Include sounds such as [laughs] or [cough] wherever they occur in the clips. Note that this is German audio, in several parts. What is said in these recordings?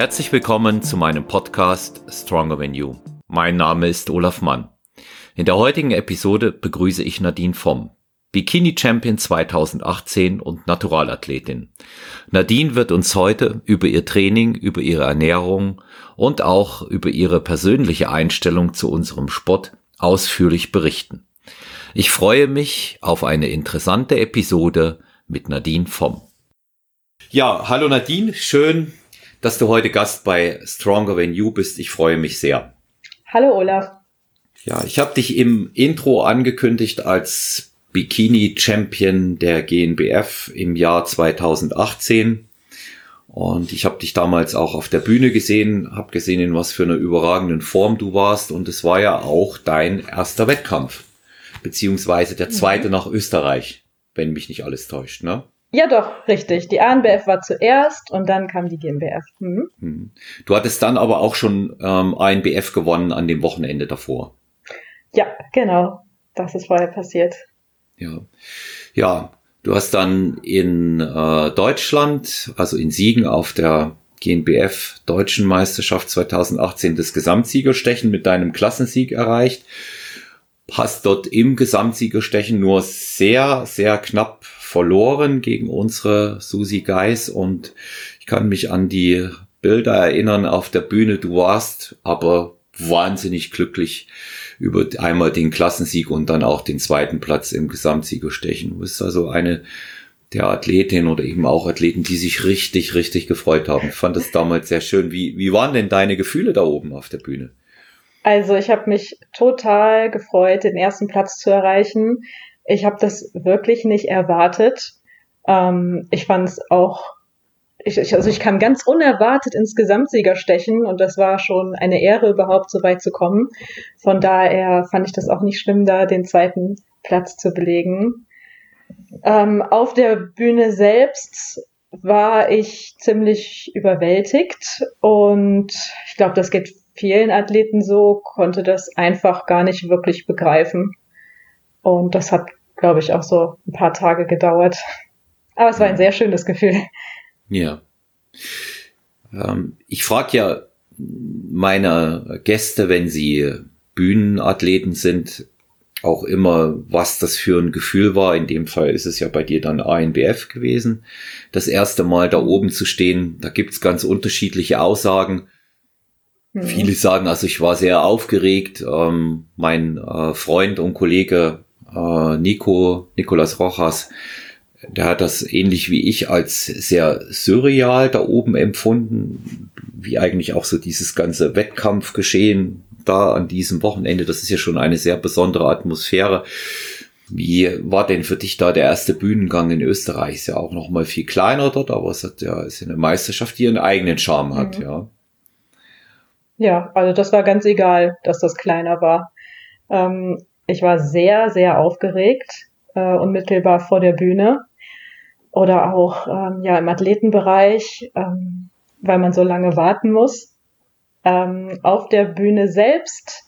Herzlich willkommen zu meinem Podcast Stronger Than You. Mein Name ist Olaf Mann. In der heutigen Episode begrüße ich Nadine Vom, Bikini Champion 2018 und Naturalathletin. Nadine wird uns heute über ihr Training, über ihre Ernährung und auch über ihre persönliche Einstellung zu unserem Sport ausführlich berichten. Ich freue mich auf eine interessante Episode mit Nadine Vom. Ja, hallo Nadine, schön, dass du heute Gast bei Stronger Than You bist. Ich freue mich sehr. Hallo Olaf. Ja, ich habe dich im Intro angekündigt als Bikini Champion der GNBF im Jahr 2018. Und ich habe dich damals auch auf der Bühne gesehen, habe gesehen, in was für einer überragenden Form du warst. Und es war ja auch dein erster Wettkampf, beziehungsweise der zweite mhm. nach Österreich, wenn mich nicht alles täuscht, ne? Ja, doch, richtig. Die ANBF war zuerst und dann kam die GmbF. Mhm. mhm. Du hattest dann aber auch schon ähm, ANBF gewonnen an dem Wochenende davor. Ja, genau. Das ist vorher passiert. Ja. Ja, du hast dann in äh, Deutschland, also in Siegen auf der GNBF Deutschen Meisterschaft 2018 das Gesamtsiegerstechen mit deinem Klassensieg erreicht. Hast dort im Gesamtsiegerstechen nur sehr, sehr knapp verloren gegen unsere Susi Geis und ich kann mich an die Bilder erinnern auf der Bühne. Du warst aber wahnsinnig glücklich über einmal den Klassensieg und dann auch den zweiten Platz im Gesamtsiegerstechen. Du bist also eine der Athletin oder eben auch Athleten, die sich richtig, richtig gefreut haben. Ich fand das damals sehr schön. Wie, wie waren denn deine Gefühle da oben auf der Bühne? Also ich habe mich total gefreut, den ersten Platz zu erreichen. Ich habe das wirklich nicht erwartet. Ähm, ich fand es auch, ich, ich, also ich kam ganz unerwartet ins Gesamtsieger stechen und das war schon eine Ehre, überhaupt so weit zu kommen. Von daher fand ich das auch nicht schlimm, da den zweiten Platz zu belegen. Ähm, auf der Bühne selbst war ich ziemlich überwältigt und ich glaube, das geht vielen Athleten so, konnte das einfach gar nicht wirklich begreifen. Und das hat glaube ich, auch so ein paar Tage gedauert. Aber es war ein sehr schönes Gefühl. Ja. Ähm, ich frage ja meine Gäste, wenn sie Bühnenathleten sind, auch immer, was das für ein Gefühl war. In dem Fall ist es ja bei dir dann ANBF gewesen. Das erste Mal da oben zu stehen, da gibt's ganz unterschiedliche Aussagen. Mhm. Viele sagen, also ich war sehr aufgeregt. Ähm, mein äh, Freund und Kollege äh, Nico, Nicolas Rojas, der hat das ähnlich wie ich als sehr surreal da oben empfunden, wie eigentlich auch so dieses ganze Wettkampfgeschehen da an diesem Wochenende. Das ist ja schon eine sehr besondere Atmosphäre. Wie war denn für dich da der erste Bühnengang in Österreich? Ist ja auch noch mal viel kleiner dort, aber es hat ja, ist ja eine Meisterschaft, die ihren eigenen Charme hat, mhm. ja. Ja, also das war ganz egal, dass das kleiner war. Ähm, ich war sehr, sehr aufgeregt, äh, unmittelbar vor der Bühne oder auch ähm, ja im Athletenbereich, ähm, weil man so lange warten muss. Ähm, auf der Bühne selbst,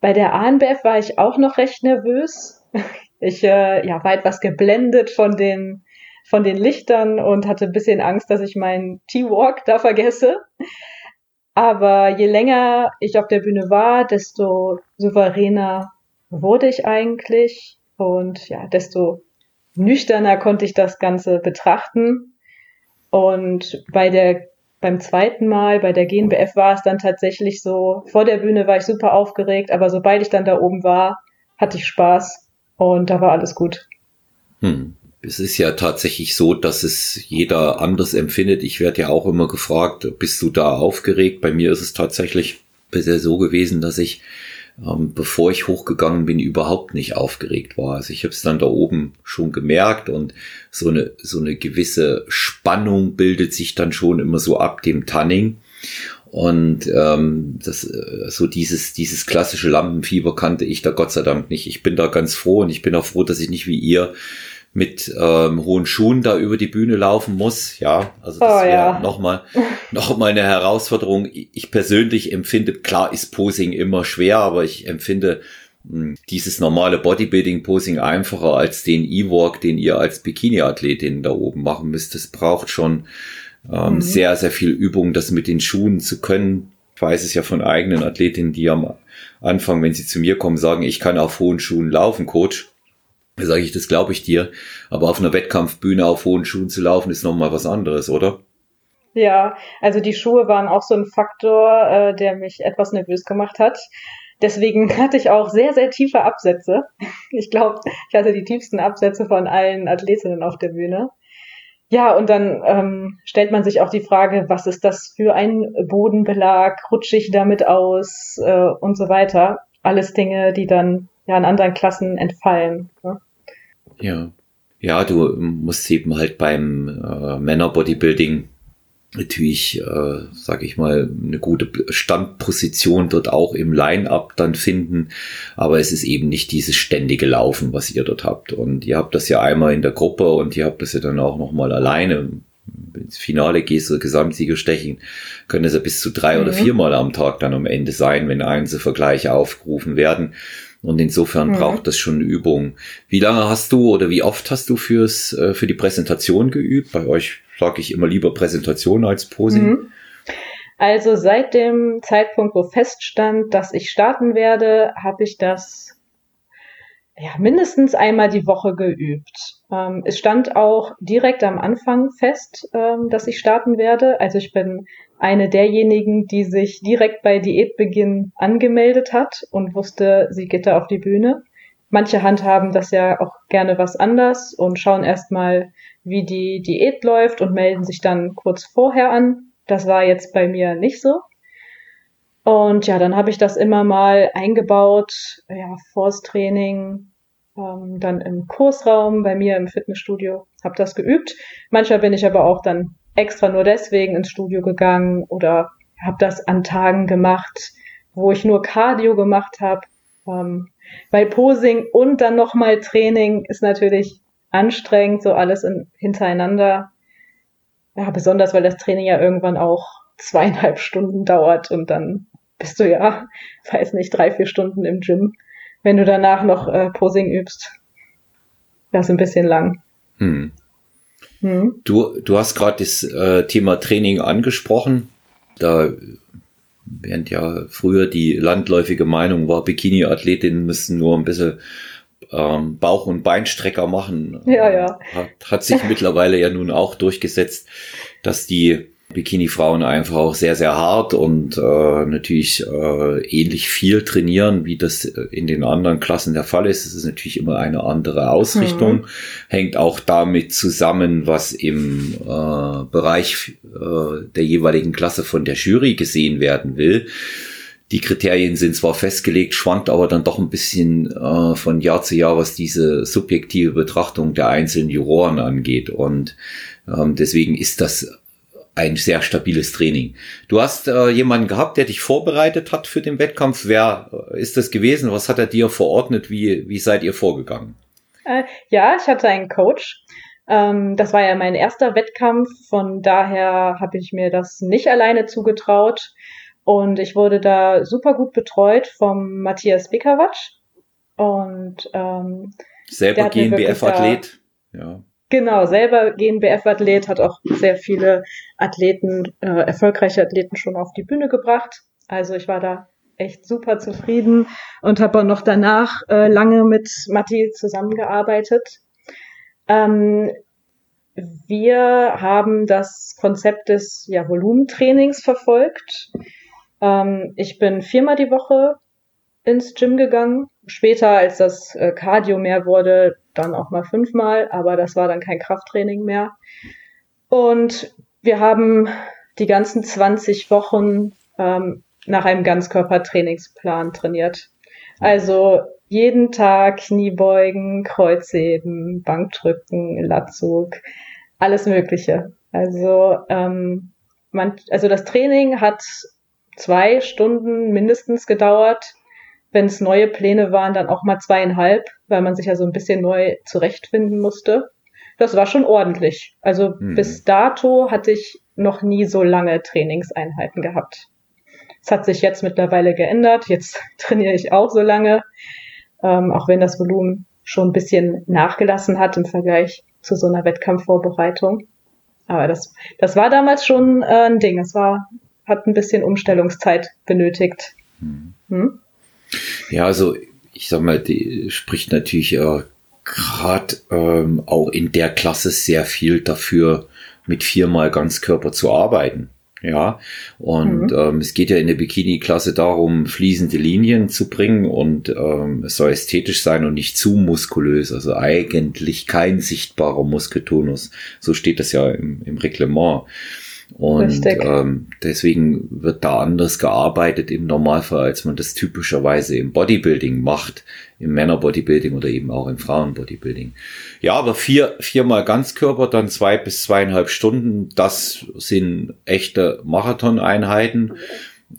bei der ANBF war ich auch noch recht nervös. [laughs] Ich äh, ja, war etwas geblendet von den, von den Lichtern und hatte ein bisschen Angst, dass ich meinen T-Walk da vergesse. Aber je länger ich auf der Bühne war, desto souveräner wurde ich eigentlich und ja, desto nüchterner konnte ich das Ganze betrachten. Und bei der, beim zweiten Mal, bei der GNBF war es dann tatsächlich so, vor der Bühne war ich super aufgeregt, aber sobald ich dann da oben war, hatte ich Spaß und da war alles gut. Hm. Es ist ja tatsächlich so, dass es jeder anders empfindet. Ich werde ja auch immer gefragt, bist du da aufgeregt? Bei mir ist es tatsächlich bisher so gewesen, dass ich ähm, bevor ich hochgegangen bin, überhaupt nicht aufgeregt war. Also ich habe es dann da oben schon gemerkt und so eine, so eine gewisse Spannung bildet sich dann schon immer so ab dem Tanning. Und ähm, das, äh, so dieses, dieses klassische Lampenfieber kannte ich da Gott sei Dank nicht. Ich bin da ganz froh und ich bin auch froh, dass ich nicht wie ihr mit ähm, hohen Schuhen da über die Bühne laufen muss. Ja, also das oh, wäre ja. nochmal [laughs] noch mal eine Herausforderung. Ich persönlich empfinde, klar ist Posing immer schwer, aber ich empfinde mh, hm, dieses normale Bodybuilding-Posing einfacher als den E-Walk, den ihr als Bikini-Athletin da oben machen müsst. Es braucht schon ähm, mhm. sehr, sehr viel Übung, das mit den Schuhen zu können. Ich weiß es ja von eigenen Athletinnen, die am Anfang, wenn sie zu mir kommen, sagen, ich kann auf hohen Schuhen laufen, Coach. Sage ich, das glaube ich dir. Aber auf einer Wettkampfbühne auf hohen Schuhen zu laufen, ist nochmal was anderes, oder? Ja, also die Schuhe waren auch so ein Faktor, äh, der mich etwas nervös gemacht hat. Deswegen [laughs] hatte ich auch sehr, sehr tiefe Absätze. Ich glaube, ich hatte die tiefsten Absätze von allen Athletinnen auf der Bühne. Ja, und dann ähm, stellt man sich auch die Frage, was ist das für ein Bodenbelag, rutsche ich damit aus äh, und so weiter. Alles Dinge, die dann ja in anderen Klassen entfallen. Ne? Ja. Ja, du musst eben halt beim äh, Männerbodybuilding natürlich, äh, sage ich mal, eine gute Standposition dort auch im Line-up dann finden. Aber es ist eben nicht dieses ständige Laufen, was ihr dort habt. Und ihr habt das ja einmal in der Gruppe und ihr habt das ja dann auch nochmal alleine. Ins Finale gehst du Gesamtsieger stechen, können es ja bis zu drei mhm. oder viermal am Tag dann am Ende sein, wenn Einzelvergleiche aufgerufen werden. Und insofern mhm. braucht das schon Übung. Wie lange hast du oder wie oft hast du fürs, äh, für die Präsentation geübt? Bei euch sage ich immer lieber Präsentation als Posing. Mhm. Also seit dem Zeitpunkt, wo feststand, dass ich starten werde, habe ich das ja, mindestens einmal die Woche geübt. Ähm, es stand auch direkt am Anfang fest, ähm, dass ich starten werde. Also ich bin eine derjenigen, die sich direkt bei Diätbeginn angemeldet hat und wusste, sie geht da auf die Bühne. Manche handhaben das ja auch gerne was anders und schauen erstmal, wie die Diät läuft und melden sich dann kurz vorher an. Das war jetzt bei mir nicht so. Und ja, dann habe ich das immer mal eingebaut, ja, vors Training, ähm, dann im Kursraum bei mir im Fitnessstudio, habe das geübt. Manchmal bin ich aber auch dann extra nur deswegen ins Studio gegangen oder habe das an Tagen gemacht, wo ich nur Cardio gemacht habe. Ähm, weil Posing und dann nochmal Training ist natürlich anstrengend, so alles in, hintereinander. Ja, besonders weil das Training ja irgendwann auch zweieinhalb Stunden dauert und dann bist du ja, [laughs] weiß nicht, drei, vier Stunden im Gym, wenn du danach noch äh, Posing übst. Das ist ein bisschen lang. Hm. Hm. Du, du hast gerade das äh, Thema Training angesprochen. Da während ja früher die landläufige Meinung war, Bikini-Athletinnen müssen nur ein bisschen ähm, Bauch- und Beinstrecker machen. Ja, ja. Hat, hat sich mittlerweile ja nun auch durchgesetzt, dass die Bikini-Frauen einfach auch sehr, sehr hart und äh, natürlich äh, ähnlich viel trainieren, wie das in den anderen Klassen der Fall ist. Es ist natürlich immer eine andere Ausrichtung, mhm. hängt auch damit zusammen, was im äh, Bereich äh, der jeweiligen Klasse von der Jury gesehen werden will. Die Kriterien sind zwar festgelegt, schwankt aber dann doch ein bisschen äh, von Jahr zu Jahr, was diese subjektive Betrachtung der einzelnen Juroren angeht. Und ähm, deswegen ist das ein sehr stabiles Training. Du hast äh, jemanden gehabt, der dich vorbereitet hat für den Wettkampf. Wer äh, ist das gewesen? Was hat er dir verordnet? Wie, wie seid ihr vorgegangen? Äh, ja, ich hatte einen Coach. Ähm, das war ja mein erster Wettkampf. Von daher habe ich mir das nicht alleine zugetraut. Und ich wurde da super gut betreut vom Matthias Bekawatsch. Und ähm, selber GmbF-Athlet. Ja. Genau, selber GNBF-Athlet, hat auch sehr viele Athleten, äh, erfolgreiche Athleten schon auf die Bühne gebracht. Also ich war da echt super zufrieden und habe auch noch danach äh, lange mit Matti zusammengearbeitet. Ähm, wir haben das Konzept des ja, Volumentrainings verfolgt. Ähm, ich bin viermal die Woche ins Gym gegangen. Später, als das äh, Cardio mehr wurde, dann auch mal fünfmal, aber das war dann kein Krafttraining mehr. Und wir haben die ganzen 20 Wochen ähm, nach einem Ganzkörpertrainingsplan trainiert. Also jeden Tag Kniebeugen, Kreuzheben, Bankdrücken, Latzug, alles Mögliche. Also, ähm, man, also das Training hat zwei Stunden mindestens gedauert wenn es neue Pläne waren, dann auch mal zweieinhalb, weil man sich ja so ein bisschen neu zurechtfinden musste. Das war schon ordentlich. Also mhm. bis dato hatte ich noch nie so lange Trainingseinheiten gehabt. Es hat sich jetzt mittlerweile geändert. Jetzt [laughs] trainiere ich auch so lange, ähm, auch wenn das Volumen schon ein bisschen nachgelassen hat im Vergleich zu so einer Wettkampfvorbereitung. Aber das, das war damals schon äh, ein Ding. Es war, hat ein bisschen Umstellungszeit benötigt. Hm. Ja, also ich sag mal, die spricht natürlich äh, gerade ähm, auch in der Klasse sehr viel dafür, mit viermal Ganzkörper zu arbeiten. Ja, und mhm. ähm, es geht ja in der Bikini-Klasse darum, fließende Linien zu bringen und ähm, es soll ästhetisch sein und nicht zu muskulös, also eigentlich kein sichtbarer Muskeltonus. So steht das ja im, im Reglement. Und ähm, deswegen wird da anders gearbeitet im Normalfall, als man das typischerweise im Bodybuilding macht, im Männerbodybuilding oder eben auch im Frauenbodybuilding. Ja, aber vier, viermal Ganzkörper, dann zwei bis zweieinhalb Stunden, das sind echte Marathoneinheiten.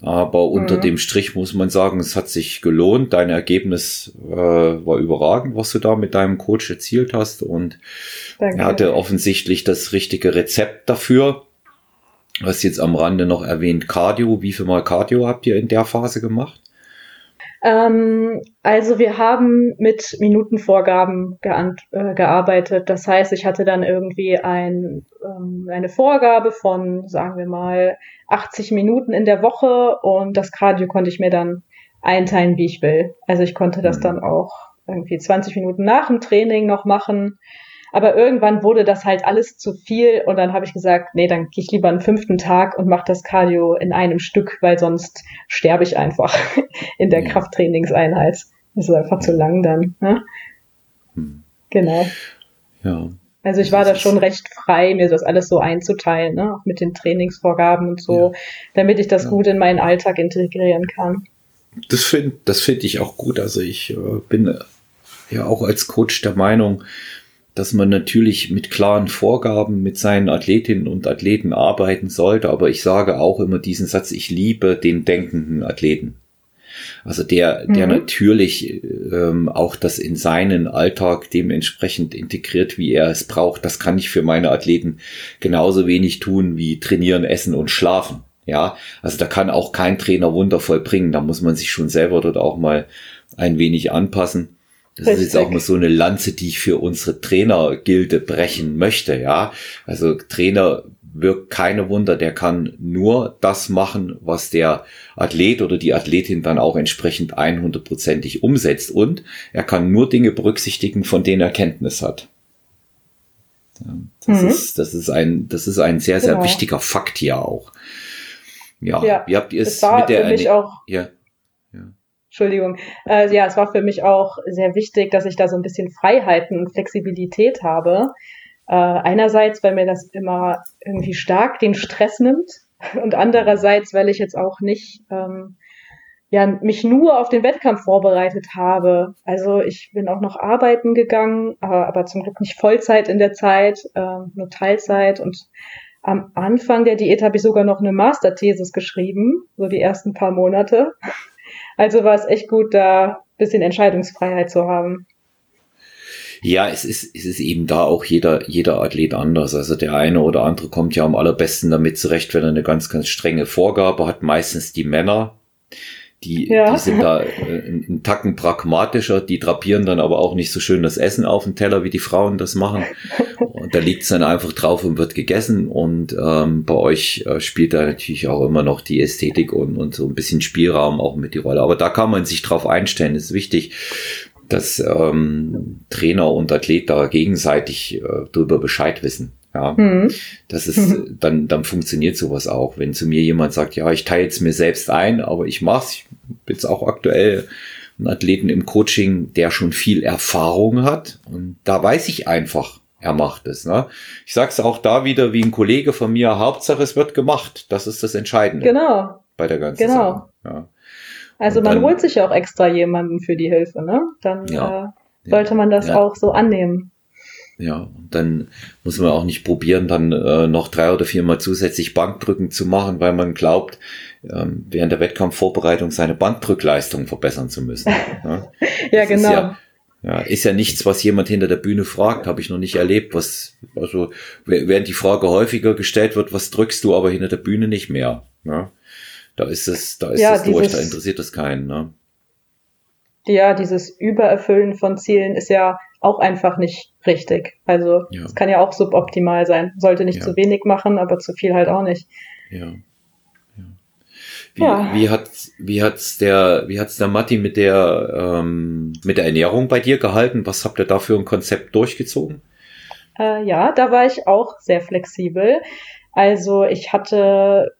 Aber unter mhm. dem Strich muss man sagen, es hat sich gelohnt. Dein Ergebnis äh, war überragend, was du da mit deinem Coach erzielt hast. Und Danke. er hatte offensichtlich das richtige Rezept dafür. Du hast jetzt am Rande noch erwähnt Cardio. Wie viel Mal Cardio habt ihr in der Phase gemacht? Ähm, also wir haben mit Minutenvorgaben äh, gearbeitet. Das heißt, ich hatte dann irgendwie ein, ähm, eine Vorgabe von, sagen wir mal, 80 Minuten in der Woche und das Cardio konnte ich mir dann einteilen, wie ich will. Also ich konnte das mhm. dann auch irgendwie 20 Minuten nach dem Training noch machen aber irgendwann wurde das halt alles zu viel und dann habe ich gesagt, nee, dann gehe ich lieber einen fünften Tag und mache das Cardio in einem Stück, weil sonst sterbe ich einfach [laughs] in der ja. Krafttrainingseinheit. Das ist einfach zu lang dann. Ne? Hm. Genau. Ja. Also ich war da schon recht frei, mir das alles so einzuteilen, ne? auch mit den Trainingsvorgaben und so, ja. damit ich das ja. gut in meinen Alltag integrieren kann. Das finde das finde ich auch gut. Also ich äh, bin ja auch als Coach der Meinung, dass man natürlich mit klaren Vorgaben mit seinen Athletinnen und Athleten arbeiten sollte, aber ich sage auch immer diesen Satz, ich liebe den denkenden Athleten. Also der, der mhm. natürlich ähm, auch das in seinen Alltag dementsprechend integriert, wie er es braucht. Das kann ich für meine Athleten genauso wenig tun wie trainieren, essen und schlafen. Ja, also da kann auch kein Trainer wundervoll bringen. Da muss man sich schon selber dort auch mal ein wenig anpassen. Das Richtig. ist jetzt auch mal so eine Lanze, die ich für unsere Trainergilde brechen möchte, ja. Also Trainer wirkt keine Wunder, der kann nur das machen, was der Athlet oder die Athletin dann auch entsprechend 100%ig umsetzt und er kann nur Dinge berücksichtigen, von denen er Kenntnis hat. Das, mhm. ist, das ist ein, das ist ein sehr, sehr genau. wichtiger Fakt hier auch. Ja, ja wie habt ihr es mit der, auch, ja. Entschuldigung. Äh, ja, es war für mich auch sehr wichtig, dass ich da so ein bisschen Freiheiten und Flexibilität habe. Äh, einerseits, weil mir das immer irgendwie stark den Stress nimmt [laughs] und andererseits, weil ich jetzt auch nicht ähm, ja, mich nur auf den Wettkampf vorbereitet habe. Also ich bin auch noch arbeiten gegangen, aber, aber zum Glück nicht Vollzeit in der Zeit, äh, nur Teilzeit und am Anfang der Diät habe ich sogar noch eine Masterthesis geschrieben, so die ersten paar Monate. Also war es echt gut, da bisschen Entscheidungsfreiheit zu haben. Ja, es ist, es ist eben da auch jeder, jeder Athlet anders. Also der eine oder andere kommt ja am allerbesten damit zurecht, wenn er eine ganz, ganz strenge Vorgabe hat. Meistens die Männer. Die, ja. die sind da äh, einen Tacken pragmatischer, die drapieren dann aber auch nicht so schön das Essen auf den Teller, wie die Frauen das machen. [laughs] Und da liegt es dann einfach drauf und wird gegessen. Und ähm, bei euch äh, spielt da natürlich auch immer noch die Ästhetik und, und so ein bisschen Spielraum auch mit die Rolle. Aber da kann man sich drauf einstellen, ist wichtig dass ähm, Trainer und Athlet da gegenseitig äh, darüber Bescheid wissen. Ja, mhm. das ist, [laughs] dann, dann funktioniert sowas auch. Wenn zu mir jemand sagt, ja, ich teile es mir selbst ein, aber ich mach's, ich bin jetzt auch aktuell einen Athleten im Coaching, der schon viel Erfahrung hat und da weiß ich einfach, er macht es. Ne? Ich sag's auch da wieder wie ein Kollege von mir, Hauptsache es wird gemacht. Das ist das Entscheidende. Genau. Bei der ganzen genau. Sache. Ja. Also und man dann, holt sich ja auch extra jemanden für die Hilfe, ne? Dann ja, äh, sollte man das ja. auch so annehmen. Ja, und dann muss man auch nicht probieren, dann äh, noch drei oder viermal zusätzlich Bankdrücken zu machen, weil man glaubt, ähm, während der Wettkampfvorbereitung seine Bankdrückleistung verbessern zu müssen. [laughs] ja, ja genau. Ist ja, ja, ist ja nichts, was jemand hinter der Bühne fragt, habe ich noch nicht erlebt. Was, also während die Frage häufiger gestellt wird, was drückst du, aber hinter der Bühne nicht mehr. Ne? Da ist es, da ist ja, es durch, da interessiert es keinen. Ne? Ja, dieses Übererfüllen von Zielen ist ja auch einfach nicht richtig. Also es ja. kann ja auch suboptimal sein. Sollte nicht ja. zu wenig machen, aber zu viel halt auch nicht. Ja. Wie, ja. wie hat wie hat's der wie hat's der Matti mit der ähm, mit der Ernährung bei dir gehalten? Was habt ihr da für ein Konzept durchgezogen? Äh, ja, da war ich auch sehr flexibel. Also ich hatte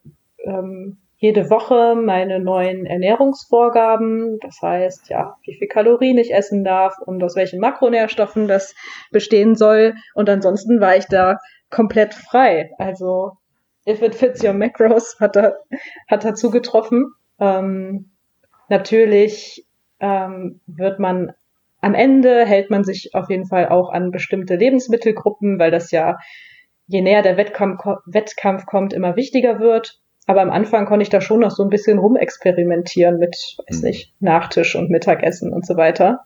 ähm, jede Woche meine neuen Ernährungsvorgaben. Das heißt, ja, wie viel Kalorien ich essen darf und aus welchen Makronährstoffen das bestehen soll. Und ansonsten war ich da komplett frei. Also If It Fits Your Macros hat da, hat dazu getroffen. Ähm, natürlich ähm, wird man am Ende hält man sich auf jeden Fall auch an bestimmte Lebensmittelgruppen, weil das ja je näher der Wettkampf, Wettkampf kommt, immer wichtiger wird. Aber am Anfang konnte ich da schon noch so ein bisschen rumexperimentieren mit, weiß mhm. nicht, Nachtisch und Mittagessen und so weiter.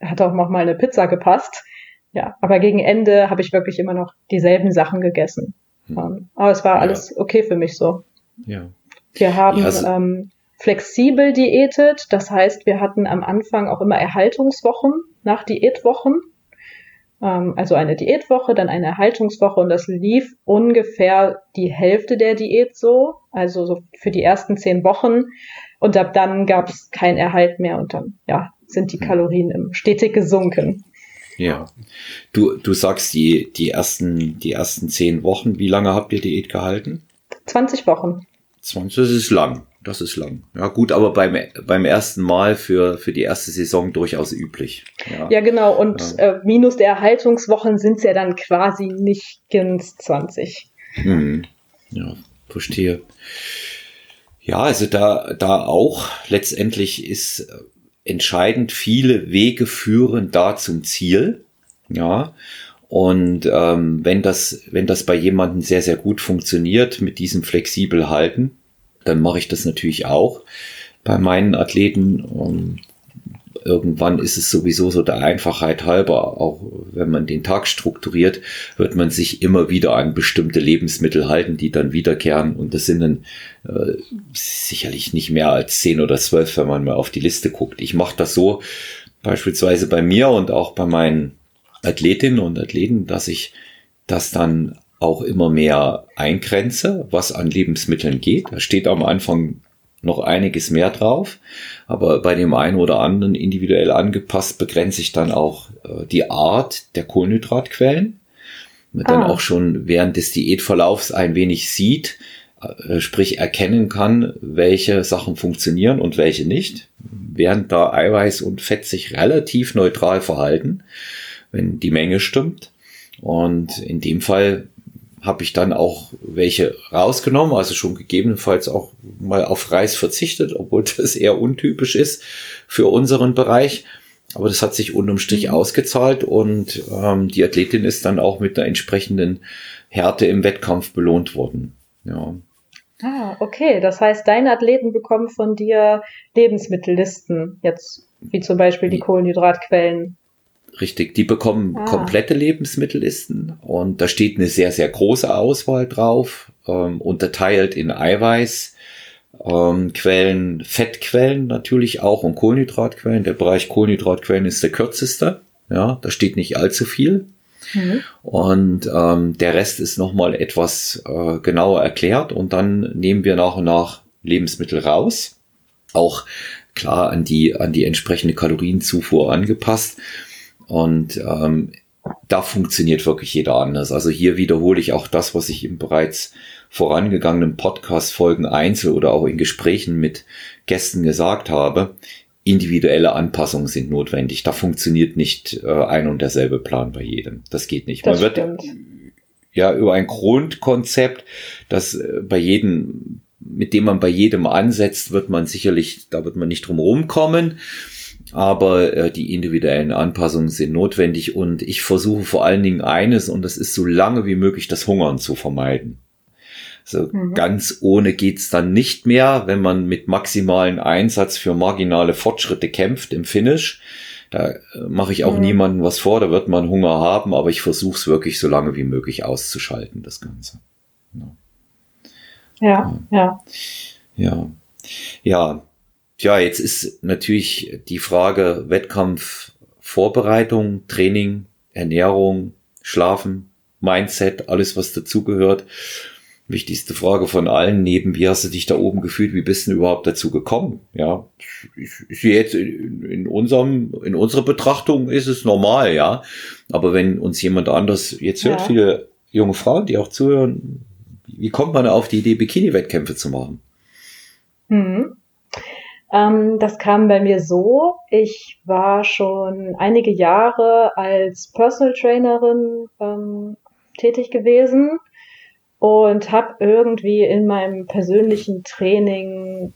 Hat auch noch mal eine Pizza gepasst. Ja, aber gegen Ende habe ich wirklich immer noch dieselben Sachen gegessen. Mhm. Aber es war alles ja. okay für mich so. Ja. Wir haben ja, also ähm, flexibel diätet. Das heißt, wir hatten am Anfang auch immer Erhaltungswochen nach Diätwochen. Ähm, also eine Diätwoche, dann eine Erhaltungswoche und das lief ungefähr die Hälfte der Diät so. Also so für die ersten zehn Wochen. Und ab dann gab es keinen Erhalt mehr und dann, ja, sind die mhm. Kalorien im stetig gesunken. Ja. Du, du sagst die, die ersten, die ersten zehn Wochen. Wie lange habt ihr Diät gehalten? 20 Wochen. 20, das ist lang. Das ist lang. Ja, gut, aber beim, beim ersten Mal für, für die erste Saison durchaus üblich. Ja, ja genau. Und ja. Äh, minus der Erhaltungswochen sind es ja dann quasi nicht ganz 20. Hm. Ja, verstehe. Ja, also da, da auch letztendlich ist entscheidend, viele Wege führen da zum Ziel. Ja. Und ähm, wenn das, wenn das bei jemandem sehr, sehr gut funktioniert, mit diesem flexibel halten, dann mache ich das natürlich auch bei meinen Athleten. Und irgendwann ist es sowieso so der Einfachheit halber, auch wenn man den Tag strukturiert, wird man sich immer wieder an bestimmte Lebensmittel halten, die dann wiederkehren. Und das sind dann äh, sicherlich nicht mehr als zehn oder zwölf, wenn man mal auf die Liste guckt. Ich mache das so beispielsweise bei mir und auch bei meinen Athletinnen und Athleten, dass ich das dann auch immer mehr eingrenze, was an Lebensmitteln geht. Da steht am Anfang noch einiges mehr drauf, aber bei dem einen oder anderen individuell angepasst begrenze ich dann auch äh, die Art der Kohlenhydratquellen. Man ah. dann auch schon während des Diätverlaufs ein wenig sieht, äh, sprich erkennen kann, welche Sachen funktionieren und welche nicht, während da Eiweiß und Fett sich relativ neutral verhalten, wenn die Menge stimmt. Und in dem Fall habe ich dann auch welche rausgenommen, also schon gegebenenfalls auch mal auf Reis verzichtet, obwohl [laughs] das eher untypisch ist für unseren Bereich. Aber das hat sich unterm Strich mhm. ausgezahlt und ähm, die Athletin ist dann auch mit einer entsprechenden Härte im Wettkampf belohnt worden. Ja. Ah, okay. Das heißt, deine Athleten bekommen von dir Lebensmittellisten, jetzt wie zum Beispiel die Kohlenhydratquellen Richtig, die bekommen ah. komplette Lebensmittellisten und da steht eine sehr, sehr große Auswahl drauf, ähm, unterteilt in Eiweiß, ähm, Quellen, Fettquellen natürlich auch und Kohlenhydratquellen. Der Bereich Kohlenhydratquellen ist der kürzeste. Ja, da steht nicht allzu viel. Mhm. Und ähm, der Rest ist nochmal etwas äh, genauer erklärt und dann nehmen wir nach und nach Lebensmittel raus. Auch klar an die, an die entsprechende Kalorienzufuhr angepasst. Und ähm, da funktioniert wirklich jeder anders. Also hier wiederhole ich auch das, was ich im bereits vorangegangenen Podcast-Folgen einzeln oder auch in Gesprächen mit Gästen gesagt habe. Individuelle Anpassungen sind notwendig. Da funktioniert nicht äh, ein und derselbe Plan bei jedem. Das geht nicht. Das Man wird stimmt. ja über ein Grundkonzept, das äh, bei jedem, mit dem man bei jedem ansetzt, wird man sicherlich, da wird man nicht drum rumkommen aber äh, die individuellen Anpassungen sind notwendig und ich versuche vor allen Dingen eines und das ist so lange wie möglich das Hungern zu vermeiden. So mhm. ganz ohne geht's dann nicht mehr, wenn man mit maximalen Einsatz für marginale Fortschritte kämpft im Finish. Da äh, mache ich auch mhm. niemandem was vor, da wird man Hunger haben, aber ich versuche es wirklich so lange wie möglich auszuschalten, das Ganze. Ja, ja. Ja. Ja, ja Tja, jetzt ist natürlich die Frage Wettkampf Vorbereitung, Training, Ernährung, Schlafen, Mindset, alles was dazugehört. Wichtigste Frage von allen neben, wie hast du dich da oben gefühlt, wie bist du überhaupt dazu gekommen? Ja, ich, ich jetzt in, in unserem, in unserer Betrachtung ist es normal, ja. Aber wenn uns jemand anders jetzt hört, ja. viele junge Frauen, die auch zuhören, wie kommt man auf die Idee, Bikini-Wettkämpfe zu machen? Hm. Ähm, das kam bei mir so. Ich war schon einige Jahre als Personal Trainerin ähm, tätig gewesen und habe irgendwie in meinem persönlichen Training,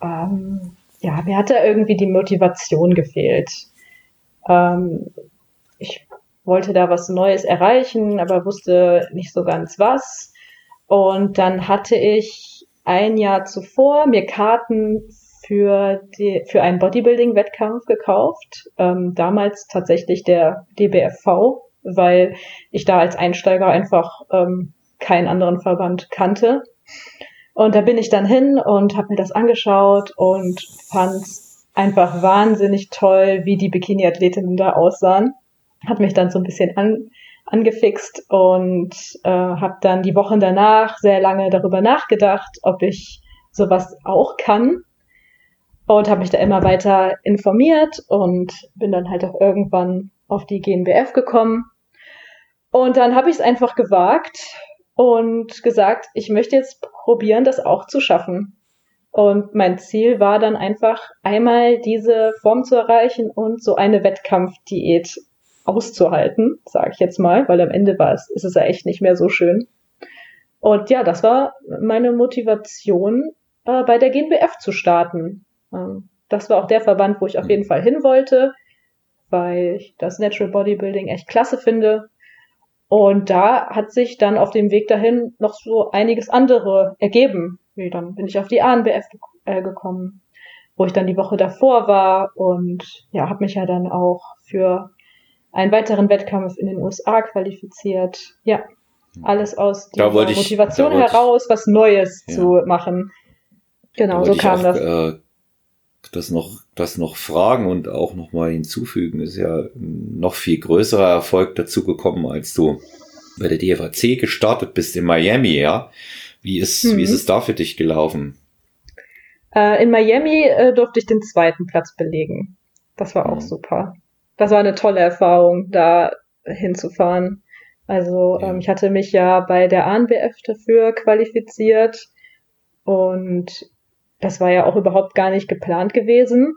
ähm, ja, mir hat da irgendwie die Motivation gefehlt. Ähm, ich wollte da was Neues erreichen, aber wusste nicht so ganz was. Und dann hatte ich ein Jahr zuvor mir Karten für, die, für einen Bodybuilding-Wettkampf gekauft. Ähm, damals tatsächlich der DBFV, weil ich da als Einsteiger einfach ähm, keinen anderen Verband kannte. Und da bin ich dann hin und habe mir das angeschaut und fand einfach wahnsinnig toll, wie die Bikini-Athletinnen da aussahen. Hat mich dann so ein bisschen an, angefixt und äh, habe dann die Wochen danach sehr lange darüber nachgedacht, ob ich sowas auch kann und habe mich da immer weiter informiert und bin dann halt auch irgendwann auf die GNBF gekommen. Und dann habe ich es einfach gewagt und gesagt, ich möchte jetzt probieren, das auch zu schaffen. Und mein Ziel war dann einfach einmal diese Form zu erreichen und so eine Wettkampfdiät auszuhalten, sage ich jetzt mal, weil am Ende war es, ist es ja echt nicht mehr so schön. Und ja, das war meine Motivation, äh, bei der GNBF zu starten. Ähm, das war auch der Verband, wo ich auf jeden Fall hin wollte, weil ich das Natural Bodybuilding echt klasse finde. Und da hat sich dann auf dem Weg dahin noch so einiges andere ergeben. Wie dann bin ich auf die ANBF äh, gekommen, wo ich dann die Woche davor war und ja, habe mich ja dann auch für einen weiteren Wettkampf in den USA qualifiziert. Ja, alles aus dieser Motivation heraus, was Neues ja. zu machen. Genau, so kam auch, das. Äh, das noch, das noch fragen und auch noch mal hinzufügen, ist ja noch viel größerer Erfolg dazu gekommen, als du bei der DFAC gestartet bist in Miami, ja. Wie ist, mhm. wie ist mhm. es da für dich gelaufen? Äh, in Miami äh, durfte ich den zweiten Platz belegen. Das war auch mhm. super. Das war eine tolle Erfahrung, da hinzufahren. Also ja. ähm, ich hatte mich ja bei der ANBF dafür qualifiziert und das war ja auch überhaupt gar nicht geplant gewesen.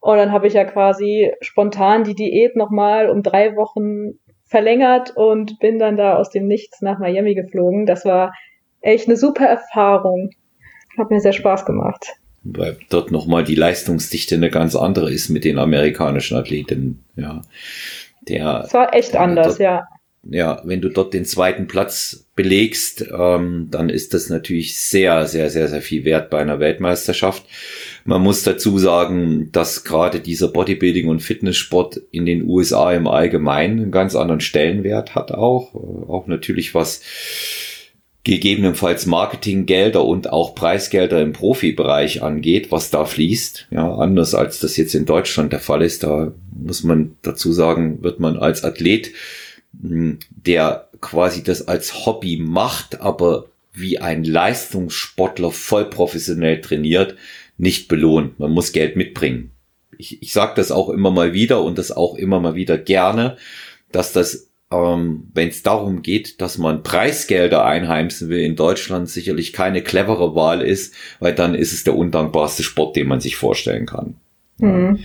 Und dann habe ich ja quasi spontan die Diät nochmal um drei Wochen verlängert und bin dann da aus dem Nichts nach Miami geflogen. Das war echt eine super Erfahrung. Hat mir sehr Spaß gemacht. Weil dort nochmal die Leistungsdichte eine ganz andere ist mit den amerikanischen Athleten. Ja. Der, das war echt anders, ja ja, wenn du dort den zweiten Platz belegst, ähm, dann ist das natürlich sehr, sehr, sehr, sehr viel wert bei einer Weltmeisterschaft. Man muss dazu sagen, dass gerade dieser Bodybuilding und Fitnesssport in den USA im Allgemeinen einen ganz anderen Stellenwert hat auch. Auch natürlich was gegebenenfalls Marketinggelder und auch Preisgelder im Profibereich angeht, was da fließt. Ja, anders als das jetzt in Deutschland der Fall ist. Da muss man dazu sagen, wird man als Athlet der quasi das als Hobby macht, aber wie ein Leistungssportler voll professionell trainiert, nicht belohnt. Man muss Geld mitbringen. Ich, ich sage das auch immer mal wieder und das auch immer mal wieder gerne, dass das, ähm, wenn es darum geht, dass man Preisgelder einheimsen will in Deutschland, sicherlich keine clevere Wahl ist, weil dann ist es der undankbarste Sport, den man sich vorstellen kann. Mhm.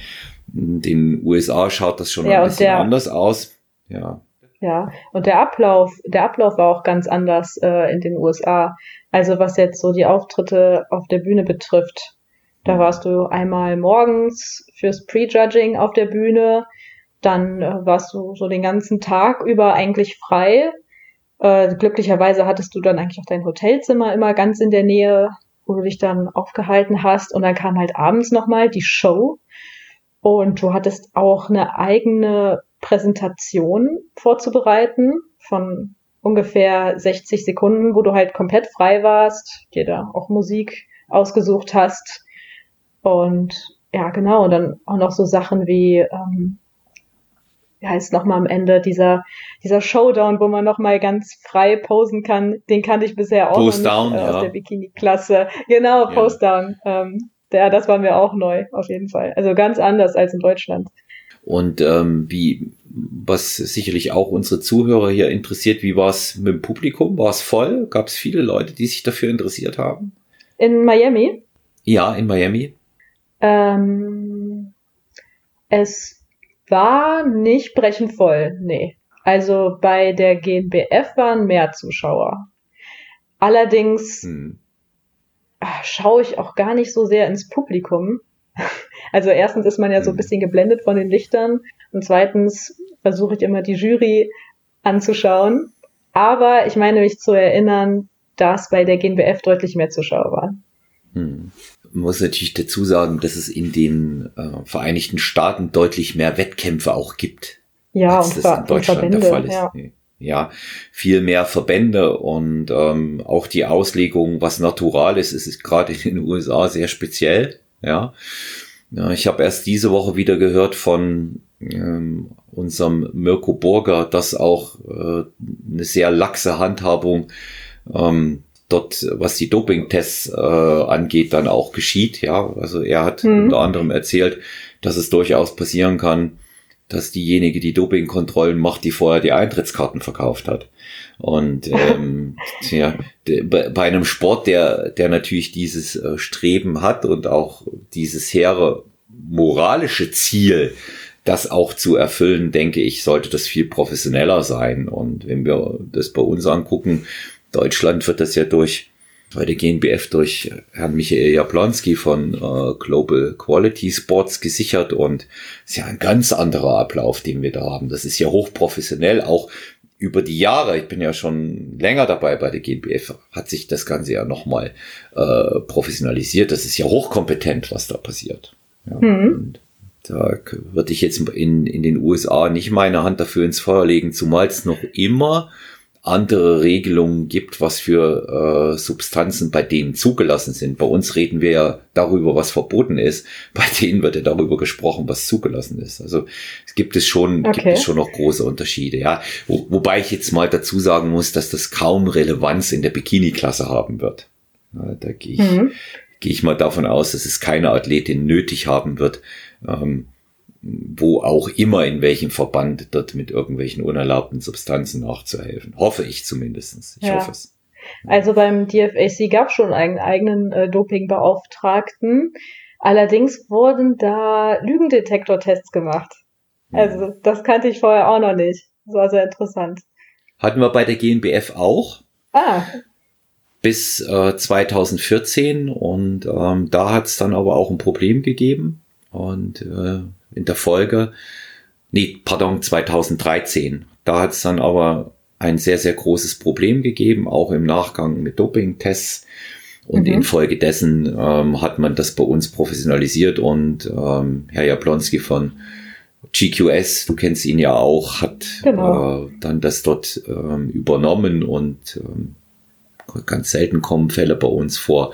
In den USA schaut das schon ja, ein bisschen anders aus. Ja. Ja, und der Ablauf, der Ablauf war auch ganz anders äh, in den USA. Also was jetzt so die Auftritte auf der Bühne betrifft. Da warst du einmal morgens fürs Prejudging auf der Bühne, dann äh, warst du so den ganzen Tag über eigentlich frei. Äh, glücklicherweise hattest du dann eigentlich auch dein Hotelzimmer immer ganz in der Nähe, wo du dich dann aufgehalten hast. Und dann kam halt abends nochmal die Show. Und du hattest auch eine eigene Präsentation vorzubereiten von ungefähr 60 Sekunden, wo du halt komplett frei warst, dir da auch Musik ausgesucht hast. Und ja, genau, und dann auch noch so Sachen wie ähm, wie heißt nochmal am Ende, dieser, dieser Showdown, wo man nochmal ganz frei posen kann, den kannte ich bisher auch Post nicht, down, äh, aus ja. der Bikini-Klasse. Genau, Ja. Post Down. Ähm, der, das war mir auch neu, auf jeden Fall. Also ganz anders als in Deutschland. Und ähm, wie, was sicherlich auch unsere Zuhörer hier interessiert, wie war es mit dem Publikum? War es voll? Gab es viele Leute, die sich dafür interessiert haben? In Miami, Ja, in Miami. ähm, es war nicht brechend voll, nee. Also bei der GNBF waren mehr Zuschauer. Allerdings Hm. schaue ich auch gar nicht so sehr ins Publikum. Also erstens ist man ja so ein Mhm. bisschen geblendet von den Lichtern und zweitens versuche ich immer die Jury anzuschauen. Aber ich meine mich zu erinnern, dass bei der GNBF deutlich mehr Zuschauer waren. Hm. Man muss natürlich dazu sagen, dass es in den äh, Vereinigten Staaten deutlich mehr Wettkämpfe auch gibt, Ja, als und, das in Deutschland Verbände. der Fall ist. Ja. Ja, viel mehr Verbände und ähm, auch die Auslegung, was natural ist, ist gerade in den [laughs] USA sehr speziell. Ja, ja ich habe erst diese Woche wieder gehört von ähm, unserem Mirko Burger, dass auch äh, eine sehr laxe Handhabung ähm, dort, was die Dopingtests äh, angeht, dann auch geschieht. Ja, also er hat Mhm. unter anderem erzählt, dass es durchaus passieren kann, dass diejenige, die Dopingkontrollen macht, die vorher die Eintrittskarten verkauft hat. Und ähm, bei bei einem Sport, der, der natürlich dieses äh, Streben hat und auch dieses hehre moralische Ziel, das auch zu erfüllen, denke ich, sollte das viel professioneller sein. Und wenn wir das bei uns angucken, Deutschland wird das ja durch bei der GNBF durch Herrn Michael Jablonski von äh, Global Quality Sports gesichert und ist ja ein ganz anderer Ablauf, den wir da haben. Das ist ja hochprofessionell, auch über die Jahre, ich bin ja schon länger dabei bei der GNBF, hat sich das Ganze ja nochmal äh, professionalisiert. Das ist ja hochkompetent, was da passiert. Ja, Mhm. und da würde ich jetzt in, in den USA nicht meine Hand dafür ins Feuer legen, zumal es noch immer andere Regelungen gibt, was für äh, Substanzen bei denen zugelassen sind. Bei uns reden wir ja darüber, was verboten ist. [laughs] Bei denen wird ja darüber gesprochen, was zugelassen ist. Also es gibt es schon, gibt Okay. es schon noch große Unterschiede. Ja, Wo, wobei ich jetzt mal dazu sagen muss, dass das kaum Relevanz in der Bikini-Klasse haben wird. Ja, da gehe ich, Mhm. gehe ich mal davon aus, dass es keine Athletin nötig haben wird, ähm, wo auch immer in welchem Verband dort mit irgendwelchen unerlaubten Substanzen nachzuhelfen. Hoffe ich zumindestens. Ich Ja. hoffe es. Also beim DFAC gab es schon einen eigenen äh, Dopingbeauftragten. Allerdings wurden da Lügendetektortests gemacht. Also das kannte ich vorher auch noch nicht. Das war sehr interessant. Hatten wir bei der GNBF auch Ah, bis äh, 2014 und ähm, da hat es dann aber auch ein Problem gegeben und äh, in der Folge, nee, pardon, 2013, da hat es dann aber ein sehr, sehr großes Problem gegeben, auch im Nachgang mit Dopingtests. Und Mhm. infolgedessen ähm, hat man das bei uns professionalisiert und ähm, Herr Jablonski von GQS, du kennst ihn ja auch, hat Genau. äh, dann das dort ähm, übernommen und ähm, ganz selten kommen Fälle bei uns vor.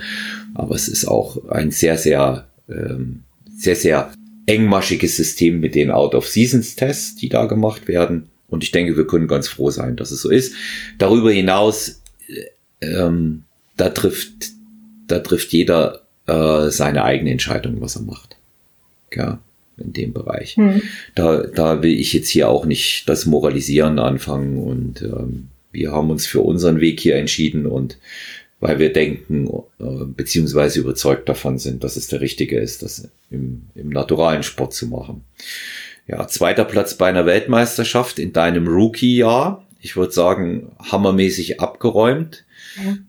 Aber es ist auch ein sehr, sehr, ähm, sehr, sehr engmaschiges System mit den Out-of-Seasons-Tests, die da gemacht werden. Und ich denke, wir können ganz froh sein, dass es so ist. Darüber hinaus, äh, ähm, da trifft, da trifft jeder äh, seine eigene Entscheidung, was er macht. Ja, in dem Bereich. hm. Da, da will ich jetzt hier auch nicht das Moralisieren anfangen und ähm, wir haben uns für unseren Weg hier entschieden und weil wir denken, äh, beziehungsweise überzeugt davon sind, dass es der richtige ist, das im, im naturalen Sport zu machen. Ja, zweiter Platz bei einer Weltmeisterschaft in deinem Rookie-Jahr. Ich würde sagen, hammermäßig abgeräumt.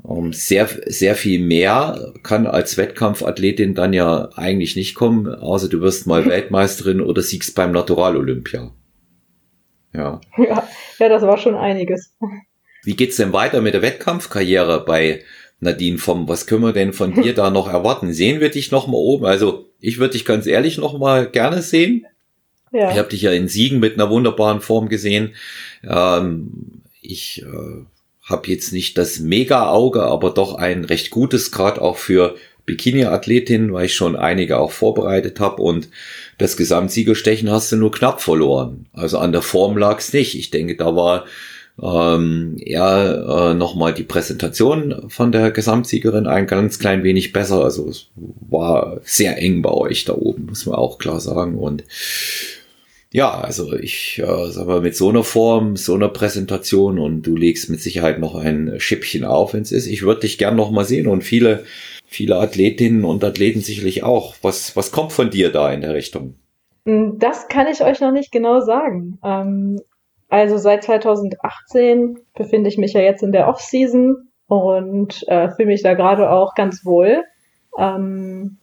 Um, sehr, sehr viel mehr kann als Wettkampfathletin dann ja eigentlich nicht kommen, außer du wirst mal [laughs] Weltmeisterin oder siegst beim Natural-Olympia. Ja. ja, ja, das war schon einiges. Wie geht's denn weiter mit der Wettkampfkarriere bei Nadine vom, was können wir denn von dir [laughs] da noch erwarten? Sehen wir dich noch mal oben? Also, ich würde dich ganz ehrlich noch mal gerne sehen. Ja. Ich habe dich ja in Siegen mit einer wunderbaren Form gesehen. Ähm, ich äh, habe jetzt nicht das Mega-Auge, aber doch ein recht gutes, gerade auch für Bikini-Athletin, weil ich schon einige auch vorbereitet habe und das Gesamtsiegerstechen hast du nur knapp verloren. Also an der Form lag es nicht. Ich denke, da war ähm, ja äh, nochmal die Präsentation von der Gesamtsiegerin ein ganz klein wenig besser. Also es war sehr eng bei euch da oben, muss man auch klar sagen. Und ja, also ich äh, sag mal, mit so einer Form, so einer Präsentation und du legst mit Sicherheit noch ein Schippchen auf, wenn es ist. Ich würde dich gern noch mal sehen und viele, viele Athletinnen und Athleten sicherlich auch. Was, was kommt von dir da in der Richtung? Das kann ich euch noch nicht genau sagen. Ähm, also seit 2018 befinde ich mich ja jetzt in der Off-Season und äh, fühle mich da gerade auch ganz wohl. Ähm,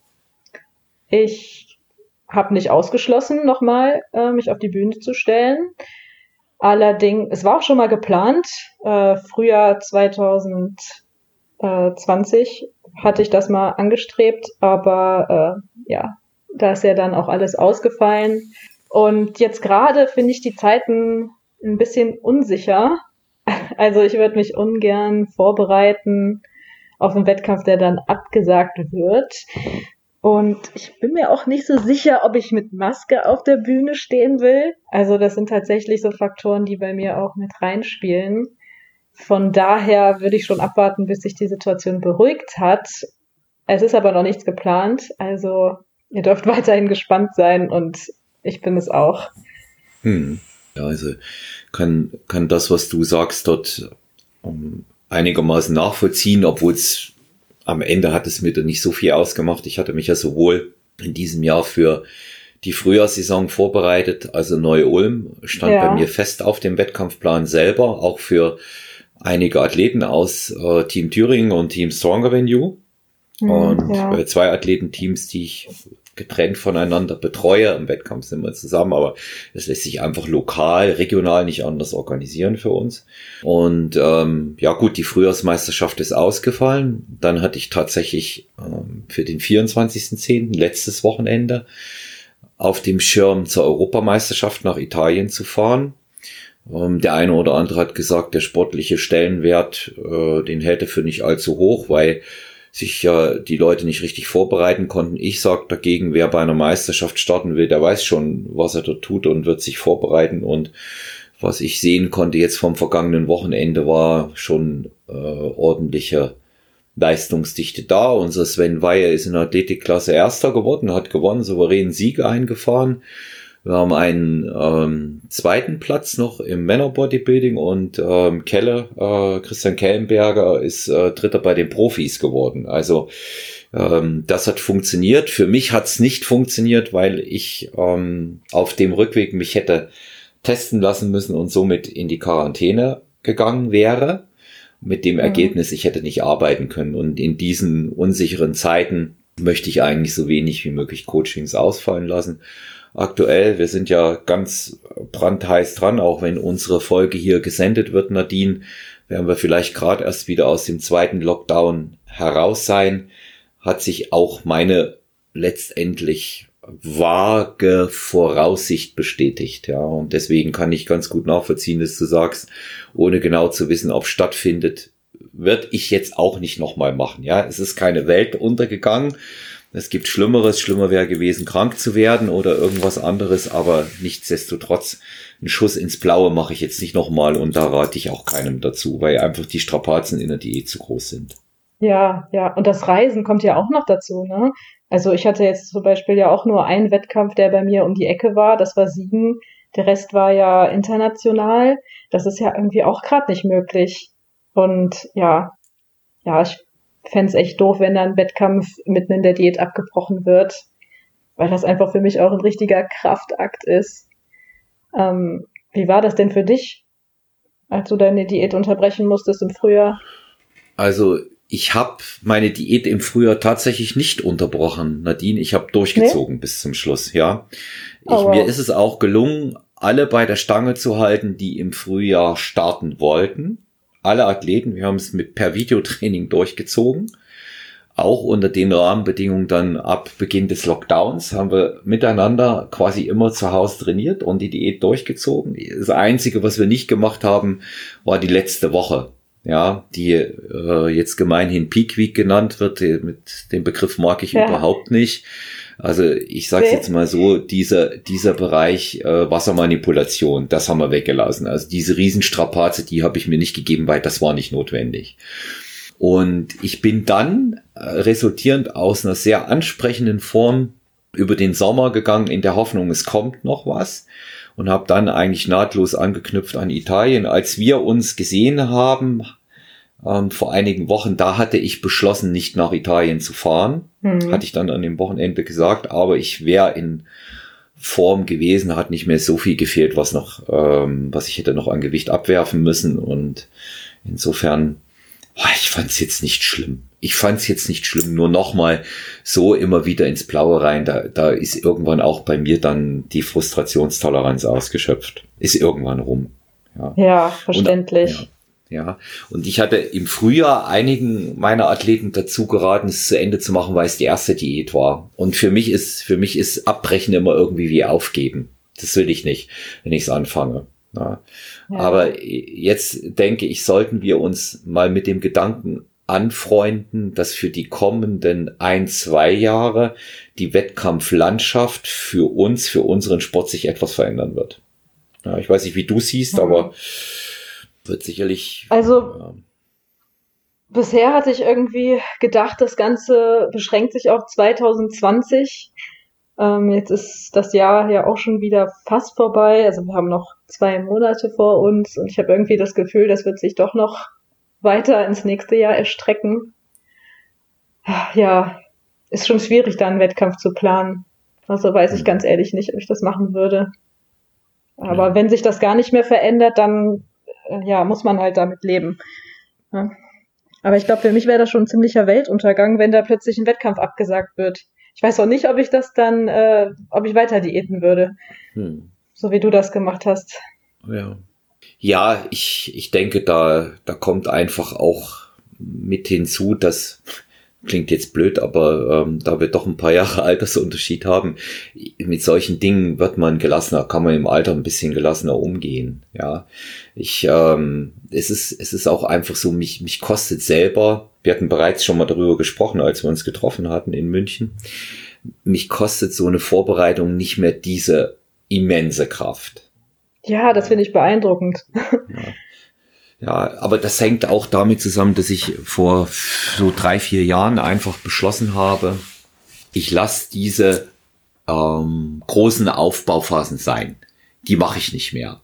ich habe nicht ausgeschlossen, nochmal äh, mich auf die Bühne zu stellen. Allerdings, es war auch schon mal geplant. Äh, Frühjahr 2020 hatte ich das mal angestrebt, aber äh, ja, da ist ja dann auch alles ausgefallen. Und jetzt gerade finde ich die Zeiten ein bisschen unsicher. Also ich würde mich ungern vorbereiten auf einen Wettkampf, der dann abgesagt wird. Und ich bin mir auch nicht so sicher, ob ich mit Maske auf der Bühne stehen will. Also das sind tatsächlich so Faktoren, die bei mir auch mit reinspielen. Von daher würde ich schon abwarten, bis sich die Situation beruhigt hat. Es ist aber noch nichts geplant. Also ihr dürft [laughs] weiterhin gespannt sein und ich bin es auch. Hm. Ja, also kann, kann das, was du sagst, dort um, ähm, einigermaßen nachvollziehen, obwohl es am Ende hat es mir dann nicht so viel ausgemacht. Ich hatte mich ja sowohl in diesem Jahr für die Frühjahrssaison vorbereitet, also Neu-Ulm stand ja. bei mir fest auf dem Wettkampfplan selber, auch für einige Athleten aus äh, Team Thüringen und Team Stronger Than You. Mhm, und ja. zwei Athletenteams, die ich getrennt voneinander betreue. Im Wettkampf sind wir zusammen, aber es lässt sich einfach lokal, regional nicht anders organisieren für uns. Und ähm, ja gut, die Frühjahrsmeisterschaft ist ausgefallen. Dann hatte ich tatsächlich ähm, für den 24.10. letztes Wochenende auf dem Schirm zur Europameisterschaft nach Italien zu fahren. Ähm, der eine oder andere hat gesagt, der sportliche Stellenwert, äh, den hält er für nicht allzu hoch, weil sich ja die Leute nicht richtig vorbereiten konnten. Ich sage dagegen, wer bei einer Meisterschaft starten will, der weiß schon, was er dort tut und wird sich vorbereiten. Und was ich sehen konnte jetzt vom vergangenen Wochenende war schon äh, ordentliche Leistungsdichte da. Unser Sven Weyer ist in der Athletikklasse Erster geworden, hat gewonnen, souveränen Sieg eingefahren. Wir haben einen ähm, zweiten Platz noch im Männerbodybuilding und ähm, Kelle, äh, Christian Kellenberger ist äh, Dritter bei den Profis geworden. Also ähm, das hat funktioniert. Für mich hat es nicht funktioniert, weil ich ähm, auf dem Rückweg mich hätte testen lassen müssen und somit in die Quarantäne gegangen wäre. Mit dem mhm. Ergebnis, ich hätte nicht arbeiten können. Und in diesen unsicheren Zeiten möchte ich eigentlich so wenig wie möglich Coachings ausfallen lassen aktuell. Wir sind ja ganz brandheiß dran, auch wenn unsere Folge hier gesendet wird, Nadine, werden wir vielleicht gerade erst wieder aus dem zweiten Lockdown heraus sein, hat sich auch meine letztendlich vage Voraussicht bestätigt, ja. Und deswegen kann ich ganz gut nachvollziehen, dass du sagst, ohne genau zu wissen, ob stattfindet, wird ich jetzt auch nicht nochmal machen, ja. Es ist keine Welt untergegangen. Es gibt Schlimmeres. Schlimmer wäre gewesen, krank zu werden oder irgendwas anderes. Aber nichtsdestotrotz, einen Schuss ins Blaue mache ich jetzt nicht nochmal und da rate ich auch keinem dazu, weil einfach die Strapazen in der Diät zu groß sind. Ja, ja. Und das Reisen kommt ja auch noch dazu, ne? Also ich hatte jetzt zum Beispiel ja auch nur einen Wettkampf, der bei mir um die Ecke war. Das war Siegen. Der Rest war ja international. Das ist ja irgendwie auch gerade nicht möglich. Und ja, ja, ich fände es echt doof, wenn dann ein Wettkampf mitten in der Diät abgebrochen wird, weil das einfach für mich auch ein richtiger Kraftakt ist. Ähm, wie war das denn für dich, als du deine Diät unterbrechen musstest im Frühjahr? Also ich habe meine Diät im Frühjahr tatsächlich nicht unterbrochen, Nadine. Ich habe durchgezogen nee? bis zum Schluss, ja. Ich, oh, wow. Mir ist es auch gelungen, alle bei der Stange zu halten, die im Frühjahr starten wollten alle Athleten. Wir haben es mit per Videotraining durchgezogen. Auch unter den Rahmenbedingungen dann ab Beginn des Lockdowns haben wir miteinander quasi immer zu Hause trainiert und die Diät durchgezogen. Das Einzige, was wir nicht gemacht haben, war die letzte Woche. ja, die äh, jetzt gemeinhin Peak Week genannt wird. Mit dem Begriff mag ich ja. überhaupt nicht. Also ich sage jetzt mal so, dieser, dieser Bereich äh, Wassermanipulation, das haben wir weggelassen. Also diese Riesenstrapaze, die habe ich mir nicht gegeben, weil das war nicht notwendig. Und ich bin dann äh, resultierend aus einer sehr ansprechenden Form über den Sommer gegangen in der Hoffnung, es kommt noch was und habe dann eigentlich nahtlos angeknüpft an Italien. Als wir uns gesehen haben, ähm, vor einigen Wochen, da hatte ich beschlossen, nicht nach Italien zu fahren. Mhm. Hatte ich dann an dem Wochenende gesagt, aber ich wäre in Form gewesen, hat nicht mehr so viel gefehlt, was noch, ähm, was ich hätte noch an Gewicht abwerfen müssen. Und insofern, oh, ich fand es jetzt nicht schlimm. Ich fand es jetzt nicht schlimm, nur nochmal so immer wieder ins Blaue rein. Da, da ist irgendwann auch bei mir dann die Frustrationstoleranz ausgeschöpft. Ist irgendwann rum. Ja, ja verständlich. Und, ja. Ja, und ich hatte im Frühjahr einigen meiner Athleten dazu geraten, es zu Ende zu machen, weil es die erste Diät war. Und für mich ist, für mich ist Abbrechen immer irgendwie wie aufgeben. Das will ich nicht, wenn ich es anfange. Ja. Ja. Aber jetzt denke ich, sollten wir uns mal mit dem Gedanken anfreunden, dass für die kommenden ein, zwei Jahre die Wettkampflandschaft für uns, für unseren Sport sich etwas verändern wird. Ja, ich weiß nicht, wie du siehst, aber wird sicherlich. Also ja. bisher hatte ich irgendwie gedacht, das Ganze beschränkt sich auf 2020. Ähm, jetzt ist das Jahr ja auch schon wieder fast vorbei. Also wir haben noch zwei Monate vor uns und ich habe irgendwie das Gefühl, das wird sich doch noch weiter ins nächste Jahr erstrecken. Ja, ist schon schwierig, da einen Wettkampf zu planen. Also weiß ich ganz ehrlich nicht, ob ich das machen würde. Aber ja. wenn sich das gar nicht mehr verändert, dann ja, muss man halt damit leben. Ja. Aber ich glaube, für mich wäre das schon ein ziemlicher Weltuntergang, wenn da plötzlich ein Wettkampf abgesagt wird. Ich weiß auch nicht, ob ich das dann, äh, ob ich weiter diäten würde. Hm. So wie du das gemacht hast. Ja. Ja, ich, ich denke, da, da kommt einfach auch mit hinzu, dass klingt jetzt blöd, aber ähm, da wir doch ein paar [laughs] Jahre Altersunterschied haben, mit solchen Dingen wird man gelassener, kann man im Alter ein bisschen gelassener umgehen. Ja, ich, ähm, es ist, es ist auch einfach so, mich, mich kostet selber. Wir hatten bereits schon mal darüber gesprochen, als wir uns getroffen hatten in München. Mich kostet so eine Vorbereitung nicht mehr diese immense Kraft. Ja, das finde ich beeindruckend. Ja. Ja, aber das hängt auch damit zusammen, dass ich vor so drei, vier Jahren einfach beschlossen habe, ich lasse diese ähm, großen Aufbauphasen sein. Die mache ich nicht mehr.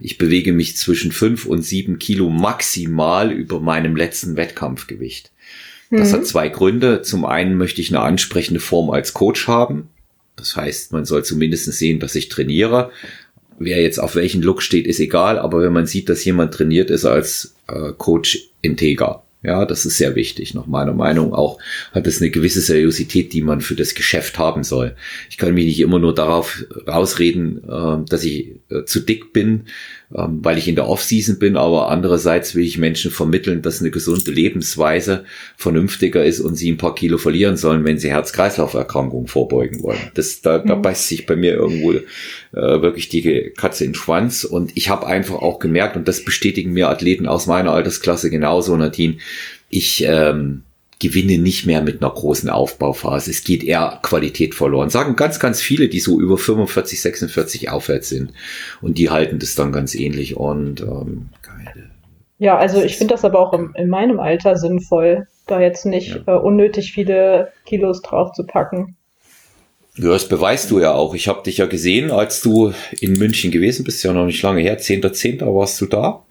Ich bewege mich zwischen fünf und sieben Kilo maximal über meinem letzten Wettkampfgewicht. Das mhm. hat zwei Gründe. Zum einen möchte ich eine ansprechende Form als Coach haben. Das heißt, man soll zumindest sehen, dass ich trainiere. Wer jetzt auf welchen Look steht, ist egal, aber wenn man sieht, dass jemand trainiert ist als äh, Coach integer, ja, das ist sehr wichtig, nach meiner Meinung. Auch hat es eine gewisse Seriosität, die man für das Geschäft haben soll. Ich kann mich nicht immer nur darauf rausreden, äh, dass ich äh, zu dick bin, ähm, weil ich in der Offseason bin, aber andererseits will ich Menschen vermitteln, dass eine gesunde Lebensweise vernünftiger ist und sie ein paar Kilo verlieren sollen, wenn sie Herz-Kreislauf-Erkrankungen vorbeugen wollen. Das, da, da mhm. beißt sich bei mir irgendwo äh, wirklich die Katze in den Schwanz und ich habe einfach auch gemerkt, und das bestätigen mir Athleten aus meiner Altersklasse genauso, Nadine, ich ähm, gewinne nicht mehr mit einer großen Aufbauphase. Es geht eher Qualität verloren. Sagen ganz, ganz viele, die so über 45, 46 aufwärts sind. Und die halten das dann ganz ähnlich. Und ähm, keine. Ja, also ich finde das aber auch im, in meinem Alter sinnvoll, da jetzt nicht ja. äh, unnötig viele Kilos drauf zu packen. Ja, das beweist du ja auch. Ich habe dich ja gesehen, als du in München gewesen bist, ja noch nicht lange her, 10.10. warst du da.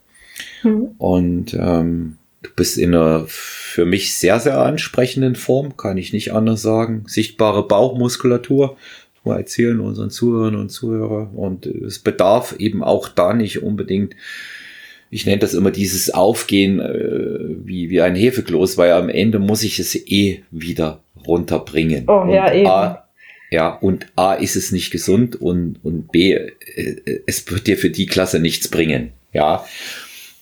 Hm. Und ähm, Du bist in einer für mich sehr, sehr ansprechenden Form, kann ich nicht anders sagen. Sichtbare Bauchmuskulatur, mal erzählen unseren Zuhörern und Zuhörer. Und es bedarf eben auch da nicht unbedingt, ich nenne das immer dieses Aufgehen äh, wie, wie ein Hefekloß, weil am Ende muss ich es eh wieder runterbringen. Oh, und ja, eben. A, ja, und A ist es nicht gesund und, und B, äh, es wird dir für die Klasse nichts bringen. Ja,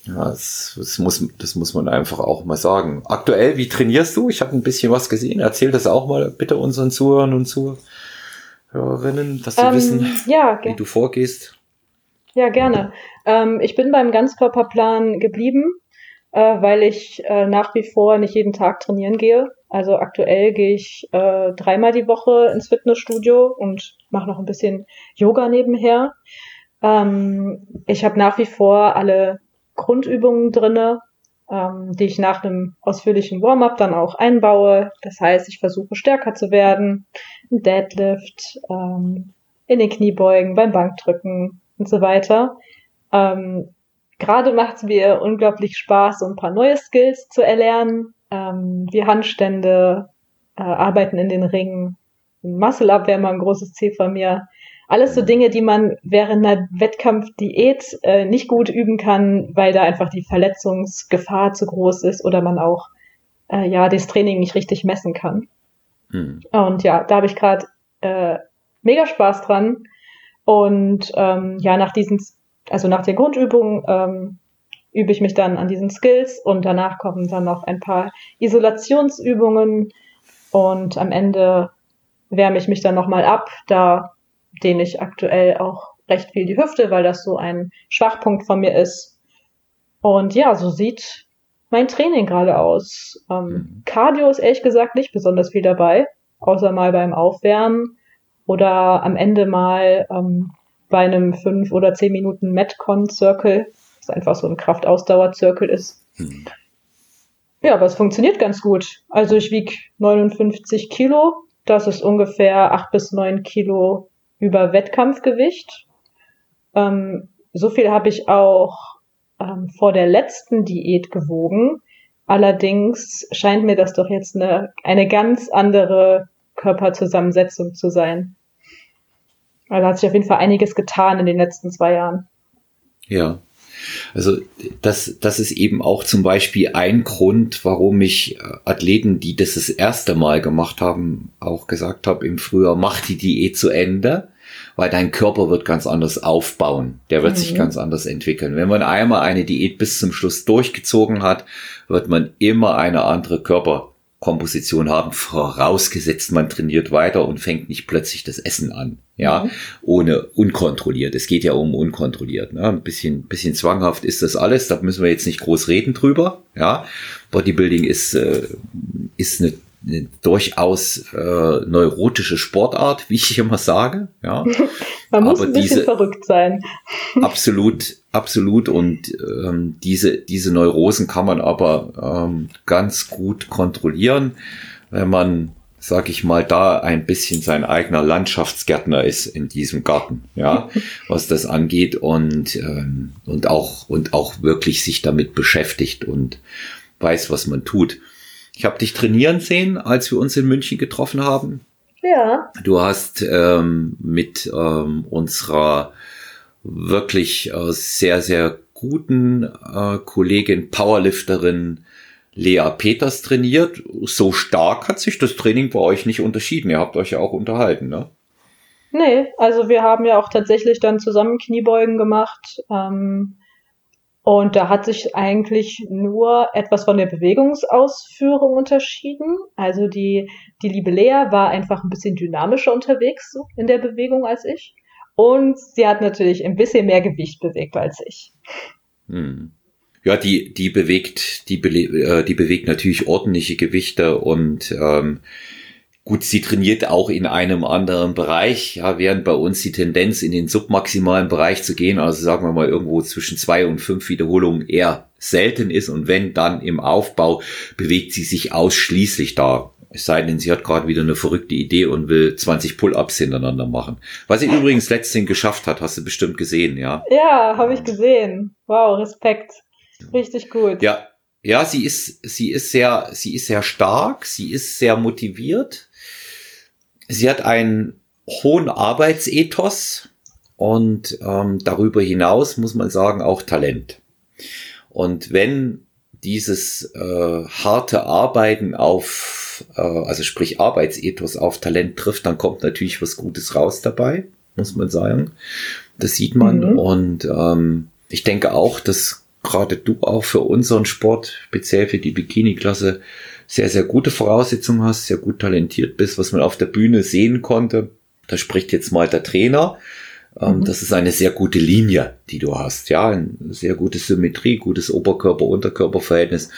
ja, das, das, muss, das muss man einfach auch mal sagen. Aktuell, wie trainierst du? Ich habe ein bisschen was gesehen. Erzähl das auch mal bitte unseren Zuhörern und Zuhörerinnen, dass sie ähm, wissen, ja, wie du vorgehst. Ja, gerne. Ähm, ich bin beim Ganzkörperplan geblieben. äh, weil ich äh, nach wie vor nicht jeden Tag trainieren gehe. Also aktuell gehe ich äh, dreimal die Woche ins Fitnessstudio und mache noch ein bisschen Yoga nebenher. Ähm, ich habe nach wie vor alle Grundübungen drinne, ähm, die ich nach einem ausführlichen Warm-up dann auch einbaue. Das heißt, ich versuche stärker zu werden, im Deadlift, ähm, in den Kniebeugen, beim Bankdrücken und so weiter. Ähm, Gerade macht es mir unglaublich Spaß, so ein paar neue Skills zu erlernen, ähm, wie Handstände, äh, Arbeiten in den Ringen. Muscle-Up wäre mal ein großes Ziel von mir. Alles so Dinge, die man während einer Wettkampfdiät äh, nicht gut üben kann, weil da einfach die Verletzungsgefahr zu groß ist oder man auch äh, ja das Training nicht richtig messen kann. Hm. Und ja, da habe ich gerade äh, mega Spaß dran. Und ähm, ja, nach diesen, also nach der Grundübung ähm, übe ich mich dann an diesen Skills und danach kommen dann noch ein paar Isolationsübungen und am Ende wärme ich mich dann nochmal ab. Da dehne ich aktuell auch recht viel die Hüfte, weil das so ein Schwachpunkt von mir ist. Und ja, so sieht mein Training gerade aus. Ähm, mhm. Cardio ist ehrlich gesagt nicht besonders viel dabei, außer mal beim Aufwärmen oder am Ende mal ähm, bei einem fünf oder zehn Minuten Metcon-Circle, was einfach so ein Kraftausdauer-Circle ist. Mhm. Ja, aber es funktioniert ganz gut. Also ich wiege 59 Kilo. Das ist ungefähr acht bis neun Kilo über Wettkampfgewicht. Ähm, so viel habe ich auch ähm, vor der letzten Diät gewogen. Allerdings scheint mir das doch jetzt eine, eine ganz andere Körperzusammensetzung zu sein. Also hat sich auf jeden Fall einiges getan in den letzten zwei Jahren. Ja. Also das, das ist eben auch zum Beispiel ein Grund, warum ich äh, Athleten, die das das erste Mal gemacht haben, auch gesagt habe im Frühjahr, mach die Diät zu Ende, weil dein Körper wird ganz anders aufbauen. Der wird mhm. sich ganz anders entwickeln. Wenn man einmal eine Diät bis zum Schluss durchgezogen hat, wird man immer eine andere Körperkomposition haben, vorausgesetzt man trainiert weiter und fängt nicht plötzlich das Essen an, ja, mhm. ohne unkontrolliert. Es geht ja um unkontrolliert, ne? Ein bisschen, bisschen zwanghaft ist das alles, da müssen wir jetzt nicht groß reden drüber, ja. Bodybuilding ist, äh, ist eine eine durchaus äh, neurotische Sportart, wie ich immer sage. Ja. [laughs] Man muss Aber ein bisschen diese, verrückt sein. [laughs] Absolut, absolut. Und ähm, diese, diese Neurosen kann man aber ähm, ganz gut kontrollieren, wenn man, sag ich mal, da ein bisschen sein eigener Landschaftsgärtner ist in diesem Garten, ja, [laughs] was das angeht und, ähm, und auch, und auch wirklich sich damit beschäftigt und weiß, was man tut. Ich habe dich trainieren sehen, als wir uns in München getroffen haben. Ja. Du hast ähm, mit ähm, unserer wirklich äh, sehr, sehr guten äh, Kollegin, Powerlifterin Lea Peters trainiert. So stark hat sich das Training bei euch nicht unterschieden. Ihr habt euch ja auch unterhalten, ne? Nee, also wir haben ja auch tatsächlich dann zusammen Kniebeugen gemacht. Ähm, und da hat sich eigentlich nur etwas von der Bewegungsausführung unterschieden. Also die, die liebe Lea war einfach ein bisschen dynamischer unterwegs in der Bewegung als ich. Und sie hat natürlich ein bisschen mehr Gewicht bewegt als ich. Hm. Ja, die, die bewegt, die, äh, die bewegt natürlich ordentliche Gewichte und ähm, Gut, sie trainiert auch in einem anderen Bereich, ja, während bei uns die Tendenz in den submaximalen Bereich zu gehen, also sagen wir mal irgendwo zwischen zwei und fünf Wiederholungen eher selten ist und wenn dann im Aufbau bewegt sie sich ausschließlich da. Es sei denn, sie hat gerade wieder eine verrückte Idee und will 20 Pull-ups hintereinander machen. Was sie übrigens letztens geschafft hat, hast du bestimmt gesehen, ja? Ja, habe ich gesehen. Wow, Respekt. Richtig gut. Ja, ja, sie ist, sie ist sehr, sie ist sehr stark, sie ist sehr motiviert sie hat einen hohen Arbeitsethos und ähm, darüber hinaus muss man sagen auch Talent. Und wenn dieses äh, harte Arbeiten auf, äh, also sprich Arbeitsethos auf Talent trifft, dann kommt natürlich was Gutes raus dabei, muss man sagen. Das sieht man. Mhm. Und ähm, ich denke auch, dass gerade du auch für unseren Sport, speziell für die Bikini-Klasse, sehr, sehr gute Voraussetzungen hast, sehr gut talentiert bist, was man auf der Bühne sehen konnte. Da spricht jetzt mal der Trainer. Ähm, mhm. Das ist eine sehr gute Linie, die du hast. Ja, eine sehr gute Symmetrie, gutes Oberkörper-Unterkörper-Verhältnis.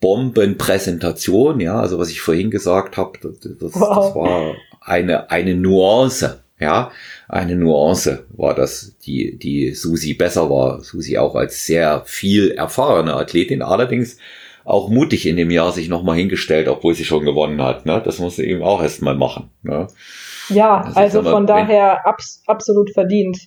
Bombenpräsentation, ja, also was ich vorhin gesagt habe, das, das, wow. das war eine, eine Nuance, ja, eine Nuance war das, die, die Susi besser war. Susi auch als sehr viel erfahrene Athletin, allerdings auch mutig in dem Jahr sich nochmal hingestellt, obwohl sie schon gewonnen hat. Ne? Das musste eben auch erstmal machen. Ne? Ja, also, also mal, von daher abs absolut verdient.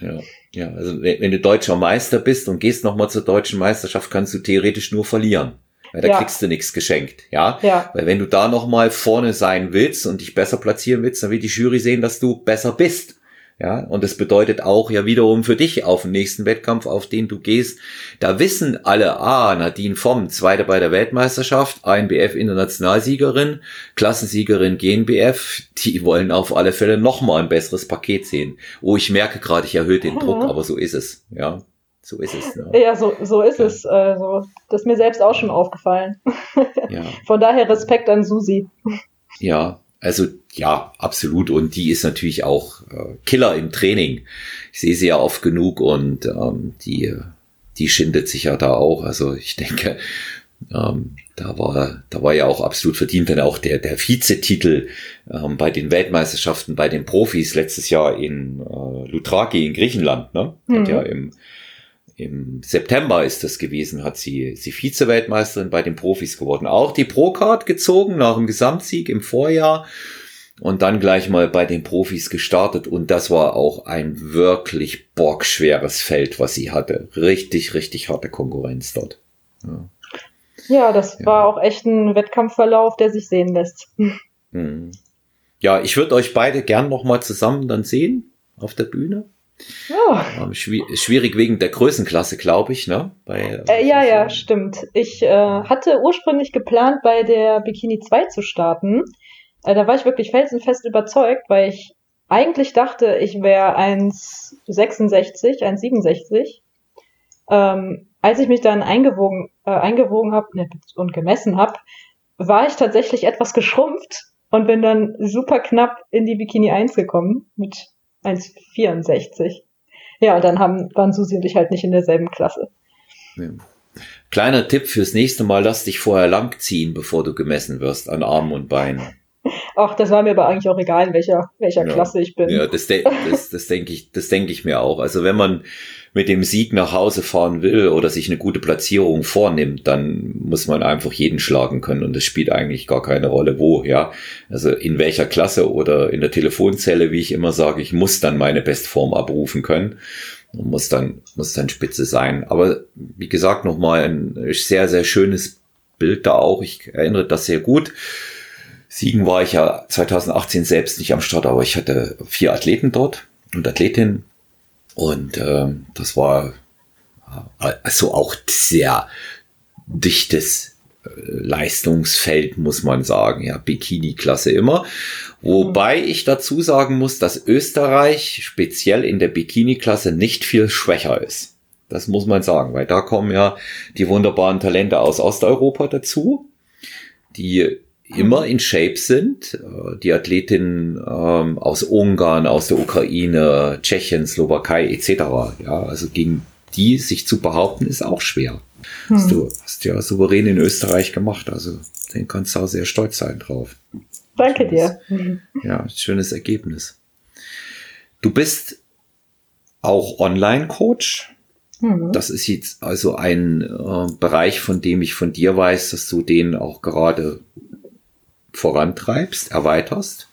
Ja, ja, also wenn, wenn du deutscher Meister bist und gehst nochmal zur deutschen Meisterschaft, kannst du theoretisch nur verlieren. Weil da ja. kriegst du nichts geschenkt, ja? ja. Weil wenn du da nochmal vorne sein willst und dich besser platzieren willst, dann will die Jury sehen, dass du besser bist. Ja, und das bedeutet auch ja wiederum für dich auf den nächsten Wettkampf, auf den du gehst. Da wissen alle, ah, Nadine Vom, Zweite bei der Weltmeisterschaft, ANBF Internationalsiegerin, Klassensiegerin GNBF, die wollen auf alle Fälle nochmal ein besseres Paket sehen. Oh, ich merke gerade, ich erhöhe den Druck, aber so ist es, ja. So ist es. Ne? Ja, so, so ist ja. es. Also, das ist mir selbst auch schon aufgefallen. Ja. [laughs] Von daher Respekt an Susi. Ja, also ja, absolut. Und die ist natürlich auch äh, Killer im Training. Ich sehe sie ja oft genug und ähm, die, die schindet sich ja da auch. Also ich denke, ähm, da war, da war ja auch absolut verdient, denn auch der, der Vizetitel ähm, bei den Weltmeisterschaften, bei den Profis letztes Jahr in äh, Lutraki in Griechenland, ne? Mhm. Hat ja im im September ist das gewesen, hat sie, sie Vize-Weltmeisterin bei den Profis geworden. Auch die Pro-Card gezogen nach dem Gesamtsieg im Vorjahr und dann gleich mal bei den Profis gestartet und das war auch ein wirklich bockschweres Feld, was sie hatte. Richtig, richtig harte Konkurrenz dort. Ja, ja das ja. war auch echt ein Wettkampfverlauf, der sich sehen lässt. Mhm. Ja, ich würde euch beide gern noch mal zusammen dann sehen auf der Bühne. Ja. Ähm, schwierig wegen der Größenklasse, glaube ich, ne? Bei, äh, ja, ja, stimmt. Ich äh, hatte ursprünglich geplant, bei der Bikini 2 zu starten. Äh, da war ich wirklich felsenfest überzeugt, weil ich eigentlich dachte, ich wäre 1,66, 1,67. Ähm, als ich mich dann eingewogen, äh, eingewogen habe ne, und gemessen habe, war ich tatsächlich etwas geschrumpft und bin dann super knapp in die Bikini 1 gekommen mit 1,64. Ja, und dann haben, waren Susi und ich halt nicht in derselben Klasse. Ja. Kleiner Tipp fürs nächste Mal, lass dich vorher langziehen, bevor du gemessen wirst an Armen und Beinen. Ach, das war mir aber eigentlich auch egal, in welcher, welcher ja. Klasse ich bin. Ja, das, de das, das denke ich, das denke ich mir auch. Also wenn man mit dem Sieg nach Hause fahren will oder sich eine gute Platzierung vornimmt, dann muss man einfach jeden schlagen können und es spielt eigentlich gar keine Rolle, wo, ja. Also in welcher Klasse oder in der Telefonzelle, wie ich immer sage, ich muss dann meine Bestform abrufen können und muss dann, muss dann spitze sein. Aber wie gesagt, nochmal ein sehr, sehr schönes Bild da auch. Ich erinnere das sehr gut. Siegen war ich ja 2018 selbst nicht am Start, aber ich hatte vier Athleten dort und Athletinnen und ähm, das war also auch sehr dichtes äh, Leistungsfeld, muss man sagen. Ja, Bikini-Klasse immer. Wobei ich dazu sagen muss, dass Österreich speziell in der Bikini-Klasse nicht viel schwächer ist. Das muss man sagen, weil da kommen ja die wunderbaren Talente aus Osteuropa dazu, die immer in Shape sind. Äh, die Athletinnen ähm, aus Ungarn, aus der Ukraine, Tschechien, Slowakei etc. Ja, also gegen die sich zu behaupten, ist auch schwer. Hm. Hast du hast ja souverän in Österreich gemacht, also den kannst du auch sehr stolz sein drauf. Danke dir. Ja, schönes Ergebnis. Du bist auch Online-Coach. Mhm. Das ist jetzt also ein äh, Bereich, von dem ich von dir weiß, dass du den auch gerade vorantreibst, erweiterst.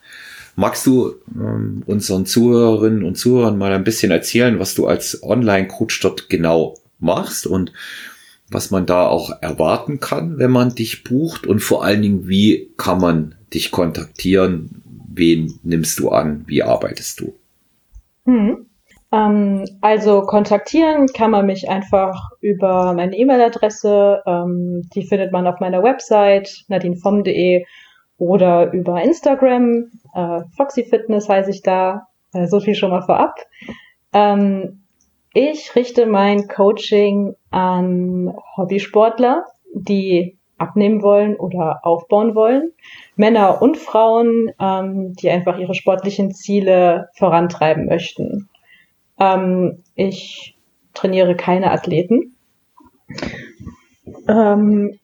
Magst du ähm, unseren Zuhörerinnen und Zuhörern mal ein bisschen erzählen, was du als Online-Coach dort genau machst und was man da auch erwarten kann, wenn man dich bucht und vor allen Dingen, wie kann man dich kontaktieren? Wen nimmst du an? Wie arbeitest du? Hm. Ähm, also kontaktieren kann man mich einfach über meine E-Mail-Adresse. Ähm, die findet man auf meiner Website nadinefom.de oder über Instagram. Äh, Foxy Fitness heiße ich da. Äh, so viel schon mal vorab. Ähm, ich richte mein Coaching an Hobbysportler, die abnehmen wollen oder aufbauen wollen. Männer und Frauen, ähm, die einfach ihre sportlichen Ziele vorantreiben möchten. Ähm, ich trainiere keine Athleten. Ähm,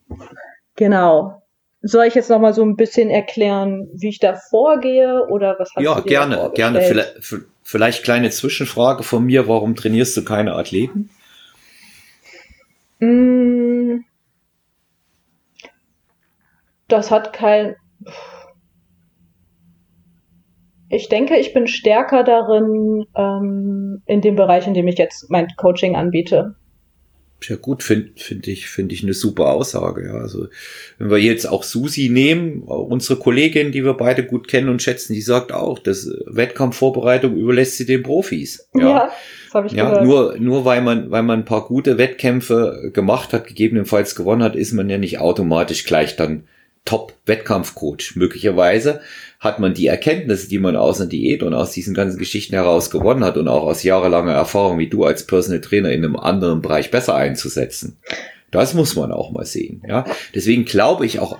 genau. Soll ich jetzt noch mal so ein bisschen erklären, wie ich da vorgehe oder was hast ja, du dir gerne, gerne. Vielleicht, vielleicht kleine Zwischenfrage von mir. Warum trainierst du keine Athleten? Mm, das hat kein. Ich denke, ich bin stärker darin ähm, in dem Bereich, in dem ich jetzt mein Coaching anbiete. Ja gut, finde find ich, finde ich eine super Aussage. Ja. Also wenn wir jetzt auch Susi nehmen, unsere Kollegin, die wir beide gut kennen und schätzen, die sagt auch, dass Wettkampfvorbereitung überlässt sie den Profis. Ja, ja das habe ich ja, gehört. Nur, nur weil man, weil man ein paar gute Wettkämpfe gemacht hat, gegebenenfalls gewonnen hat, ist man ja nicht automatisch gleich dann Top-Wettkampfcoach. Möglicherweise hat man die Erkenntnisse, die man aus einer Diät und aus diesen ganzen Geschichten heraus gewonnen hat und auch aus jahrelanger Erfahrung wie du als Personal Trainer in einem anderen Bereich besser einzusetzen. Das muss man auch mal sehen, ja. Deswegen glaube ich auch,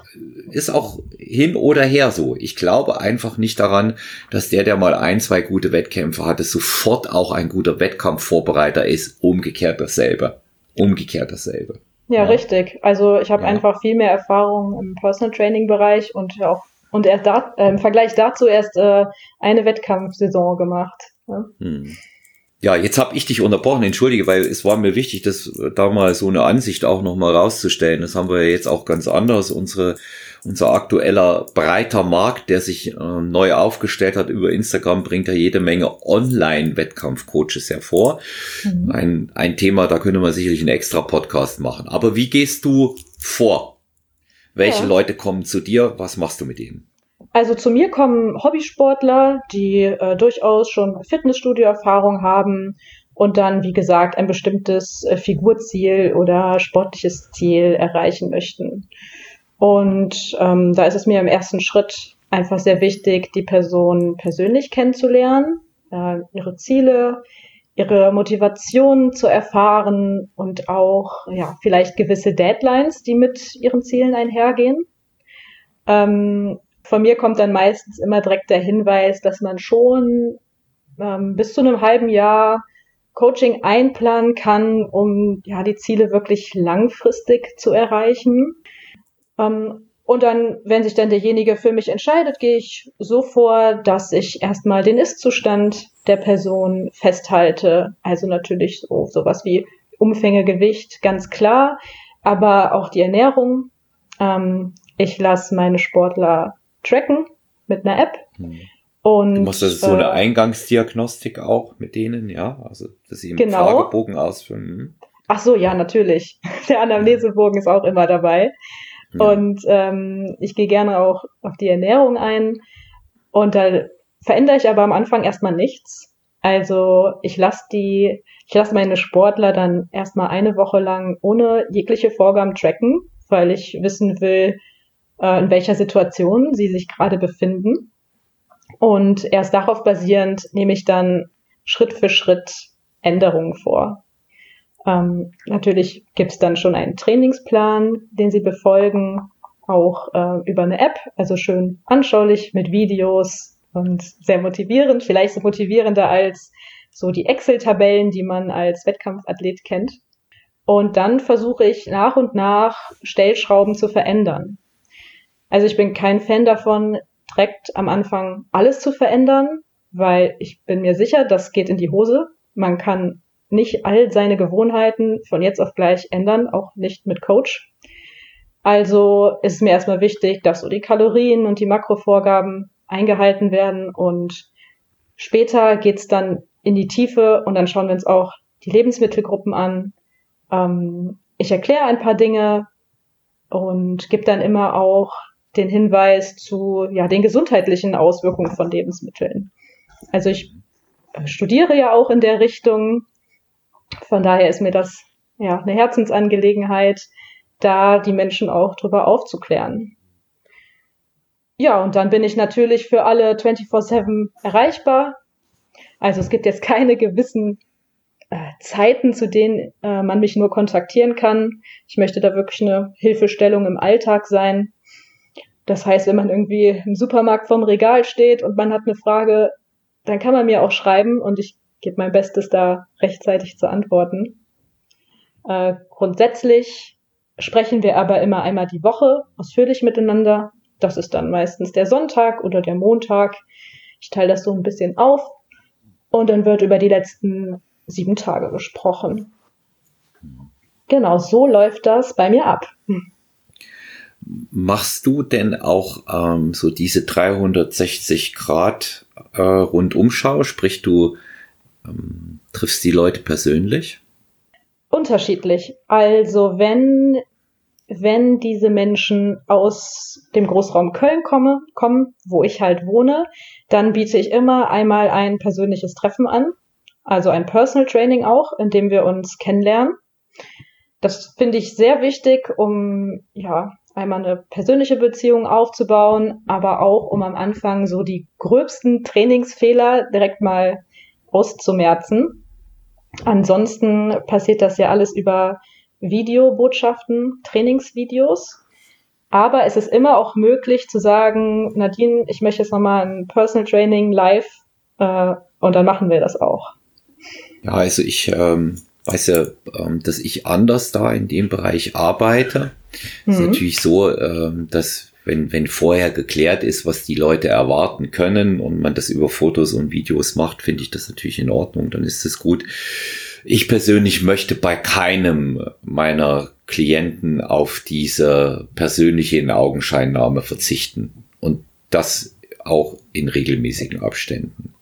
ist auch hin oder her so. Ich glaube einfach nicht daran, dass der, der mal ein, zwei gute Wettkämpfe hatte, sofort auch ein guter Wettkampfvorbereiter ist. Umgekehrt dasselbe. Umgekehrt dasselbe. Ja, ja. richtig. Also ich habe ja. einfach viel mehr Erfahrung im Personal Training Bereich und auch und er da, äh, im Vergleich dazu erst äh, eine Wettkampfsaison gemacht. Ja. Hm. Ja, jetzt habe ich dich unterbrochen, entschuldige, weil es war mir wichtig, das da mal so eine Ansicht auch nochmal rauszustellen. Das haben wir ja jetzt auch ganz anders. Unsere, unser aktueller breiter Markt, der sich äh, neu aufgestellt hat über Instagram, bringt ja jede Menge Online-Wettkampfcoaches hervor. Mhm. Ein, ein Thema, da könnte man sicherlich einen extra Podcast machen. Aber wie gehst du vor? Welche ja. Leute kommen zu dir? Was machst du mit ihnen? Also zu mir kommen Hobbysportler, die äh, durchaus schon Fitnessstudio-Erfahrung haben und dann, wie gesagt, ein bestimmtes äh, Figurziel oder sportliches Ziel erreichen möchten. Und ähm, da ist es mir im ersten Schritt einfach sehr wichtig, die Person persönlich kennenzulernen, äh, ihre Ziele, ihre Motivation zu erfahren und auch ja vielleicht gewisse Deadlines, die mit ihren Zielen einhergehen. Ähm, von mir kommt dann meistens immer direkt der Hinweis, dass man schon ähm, bis zu einem halben Jahr Coaching einplanen kann, um ja die Ziele wirklich langfristig zu erreichen. Ähm, und dann, wenn sich dann derjenige für mich entscheidet, gehe ich so vor, dass ich erstmal den Ist-Zustand der Person festhalte. Also natürlich so sowas wie Umfänge, Gewicht, ganz klar, aber auch die Ernährung. Ähm, ich lasse meine Sportler tracken mit einer App. Hm. Und, du machst das so eine äh, Eingangsdiagnostik auch mit denen, ja? Also, dass sie im genau. Fragebogen ausfüllen. Hm. Ach so, ja, natürlich. [laughs] Der Anamnesebogen ist auch immer dabei. Und ähm, ich gehe gerne auch auf die Ernährung ein. Und da verändere ich aber am Anfang erstmal nichts. Also ich lasse die, ich lasse meine Sportler dann erstmal eine Woche lang ohne jegliche Vorgaben tracken, weil ich wissen will, äh, in welcher Situation sie sich gerade befinden. Und erst darauf basierend nehme ich dann Schritt für Schritt Änderungen vor. Ähm, natürlich gibt es dann schon einen Trainingsplan, den sie befolgen, auch äh, über eine App, also schön anschaulich mit Videos und sehr motivierend, vielleicht so motivierender als so die Excel-Tabellen, die man als Wettkampfathlet kennt. Und dann versuche ich nach und nach Stellschrauben zu verändern. Also ich bin kein Fan davon, direkt am Anfang alles zu verändern, weil ich bin mir sicher, das geht in die Hose. Man kann nicht all seine Gewohnheiten von jetzt auf gleich ändern, auch nicht mit Coach. Also ist mir erstmal wichtig, dass so die Kalorien und die Makrovorgaben eingehalten werden und später geht's dann in die Tiefe und dann schauen wir uns auch die Lebensmittelgruppen an. Ähm, ich erkläre ein paar Dinge und gebe dann immer auch den Hinweis zu ja, den gesundheitlichen Auswirkungen von Lebensmitteln. Also ich studiere ja auch in der Richtung. Von daher ist mir das ja eine Herzensangelegenheit, da die Menschen auch drüber aufzuklären. Ja, und dann bin ich natürlich für alle 24-7 erreichbar. Also es gibt jetzt keine gewissen äh, Zeiten, zu denen äh, man mich nur kontaktieren kann. Ich möchte da wirklich eine Hilfestellung im Alltag sein. Das heißt, wenn man irgendwie im Supermarkt vorm Regal steht und man hat eine Frage, dann kann man mir auch schreiben und ich gebe mein Bestes, da rechtzeitig zu antworten. Äh, grundsätzlich sprechen wir aber immer einmal die Woche ausführlich miteinander. Das ist dann meistens der Sonntag oder der Montag. Ich teile das so ein bisschen auf und dann wird über die letzten sieben Tage gesprochen. Genau, so läuft das bei mir ab. Hm. Machst du denn auch ähm, so diese 360 Grad äh, Rundumschau? Sprich, du ähm, triffst die Leute persönlich? Unterschiedlich. Also wenn wenn diese Menschen aus dem Großraum Köln komme, kommen, wo ich halt wohne, dann biete ich immer einmal ein persönliches Treffen an, also ein Personal Training auch, in dem wir uns kennenlernen. Das finde ich sehr wichtig, um ja einmal eine persönliche Beziehung aufzubauen, aber auch um am Anfang so die gröbsten Trainingsfehler direkt mal auszumerzen. Ansonsten passiert das ja alles über Videobotschaften, Trainingsvideos. Aber es ist immer auch möglich zu sagen, Nadine, ich möchte jetzt nochmal ein Personal Training live äh, und dann machen wir das auch. Ja, also ich ähm, weiß ja, ähm, dass ich anders da in dem Bereich arbeite. Mhm. Ist natürlich so, ähm, dass wenn, wenn vorher geklärt ist, was die Leute erwarten können und man das über Fotos und Videos macht, finde ich das natürlich in Ordnung, dann ist es gut. Ich persönlich möchte bei keinem meiner Klienten auf diese persönliche in Augenscheinnahme verzichten. Und das auch in regelmäßigen Abständen.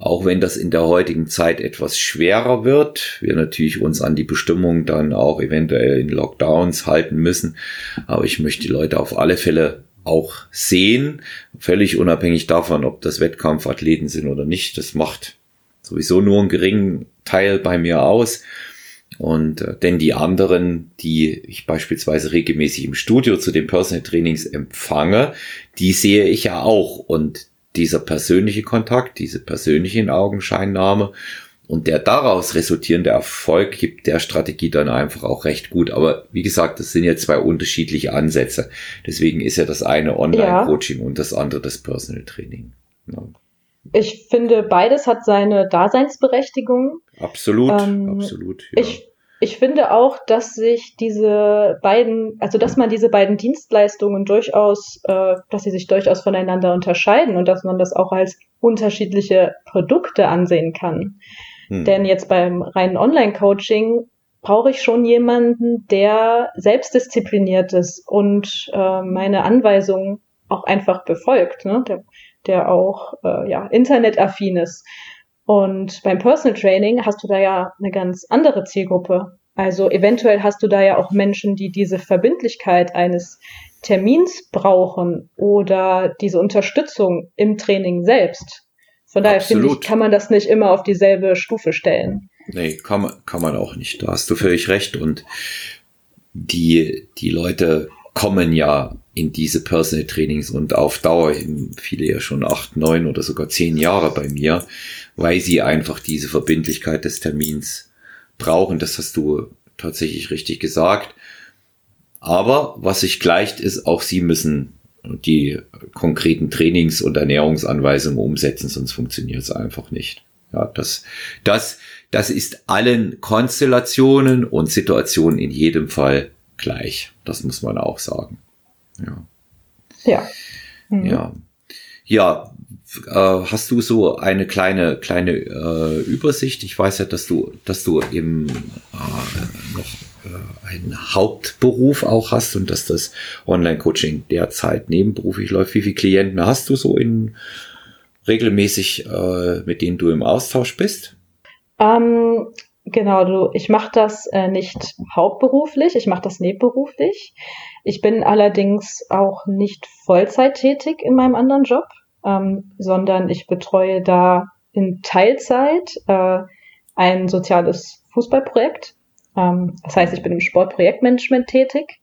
Auch wenn das in der heutigen Zeit etwas schwerer wird, wir natürlich uns an die Bestimmungen dann auch eventuell in Lockdowns halten müssen. Aber ich möchte die Leute auf alle Fälle auch sehen, völlig unabhängig davon, ob das Wettkampfathleten sind oder nicht. Das macht sowieso nur einen geringen Teil bei mir aus. Und äh, denn die anderen, die ich beispielsweise regelmäßig im Studio zu den Personal Trainings empfange, die sehe ich ja auch. Und dieser persönliche Kontakt, diese persönliche Augenscheinnahme und der daraus resultierende Erfolg gibt der Strategie dann einfach auch recht gut. Aber wie gesagt, das sind ja zwei unterschiedliche Ansätze. Deswegen ist ja das eine Online-Coaching ja. und das andere das Personal Training. Ja. Ich finde, beides hat seine Daseinsberechtigung. Absolut, ähm, absolut. Ja. Ich, ich finde auch, dass sich diese beiden, also dass man diese beiden Dienstleistungen durchaus, äh, dass sie sich durchaus voneinander unterscheiden und dass man das auch als unterschiedliche Produkte ansehen kann. Hm. Denn jetzt beim reinen Online-Coaching brauche ich schon jemanden, der selbstdiszipliniert ist und äh, meine Anweisungen auch einfach befolgt. Ne? Der der auch äh, ja, internetaffin ist. Und beim Personal Training hast du da ja eine ganz andere Zielgruppe. Also eventuell hast du da ja auch Menschen, die diese Verbindlichkeit eines Termins brauchen oder diese Unterstützung im Training selbst. Von daher finde ich, kann man das nicht immer auf dieselbe Stufe stellen. Nee, kann man, kann man auch nicht. Da hast du völlig recht. Und die, die Leute kommen ja in diese Personal Trainings und auf Dauer, viele ja schon acht, neun oder sogar zehn Jahre bei mir, weil sie einfach diese Verbindlichkeit des Termins brauchen. Das hast du tatsächlich richtig gesagt. Aber was sich gleicht, ist, auch sie müssen die konkreten Trainings- und Ernährungsanweisungen umsetzen, sonst funktioniert es einfach nicht. Ja, das, das, das ist allen Konstellationen und Situationen in jedem Fall gleich. Das muss man auch sagen. Ja. Ja. Mhm. Ja. Ja, äh, hast du so eine kleine kleine äh, Übersicht? Ich weiß ja, dass du dass du eben äh, noch äh, einen Hauptberuf auch hast und dass das Online-Coaching derzeit nebenberuflich läuft. Wie viele Klienten hast du so in regelmäßig, äh, mit denen du im Austausch bist? Ähm, Genau, du, ich mache das äh, nicht hauptberuflich, ich mache das nebenberuflich. Ich bin allerdings auch nicht Vollzeit tätig in meinem anderen Job, ähm, sondern ich betreue da in Teilzeit äh, ein soziales Fußballprojekt. Ähm, das heißt, ich bin im Sportprojektmanagement tätig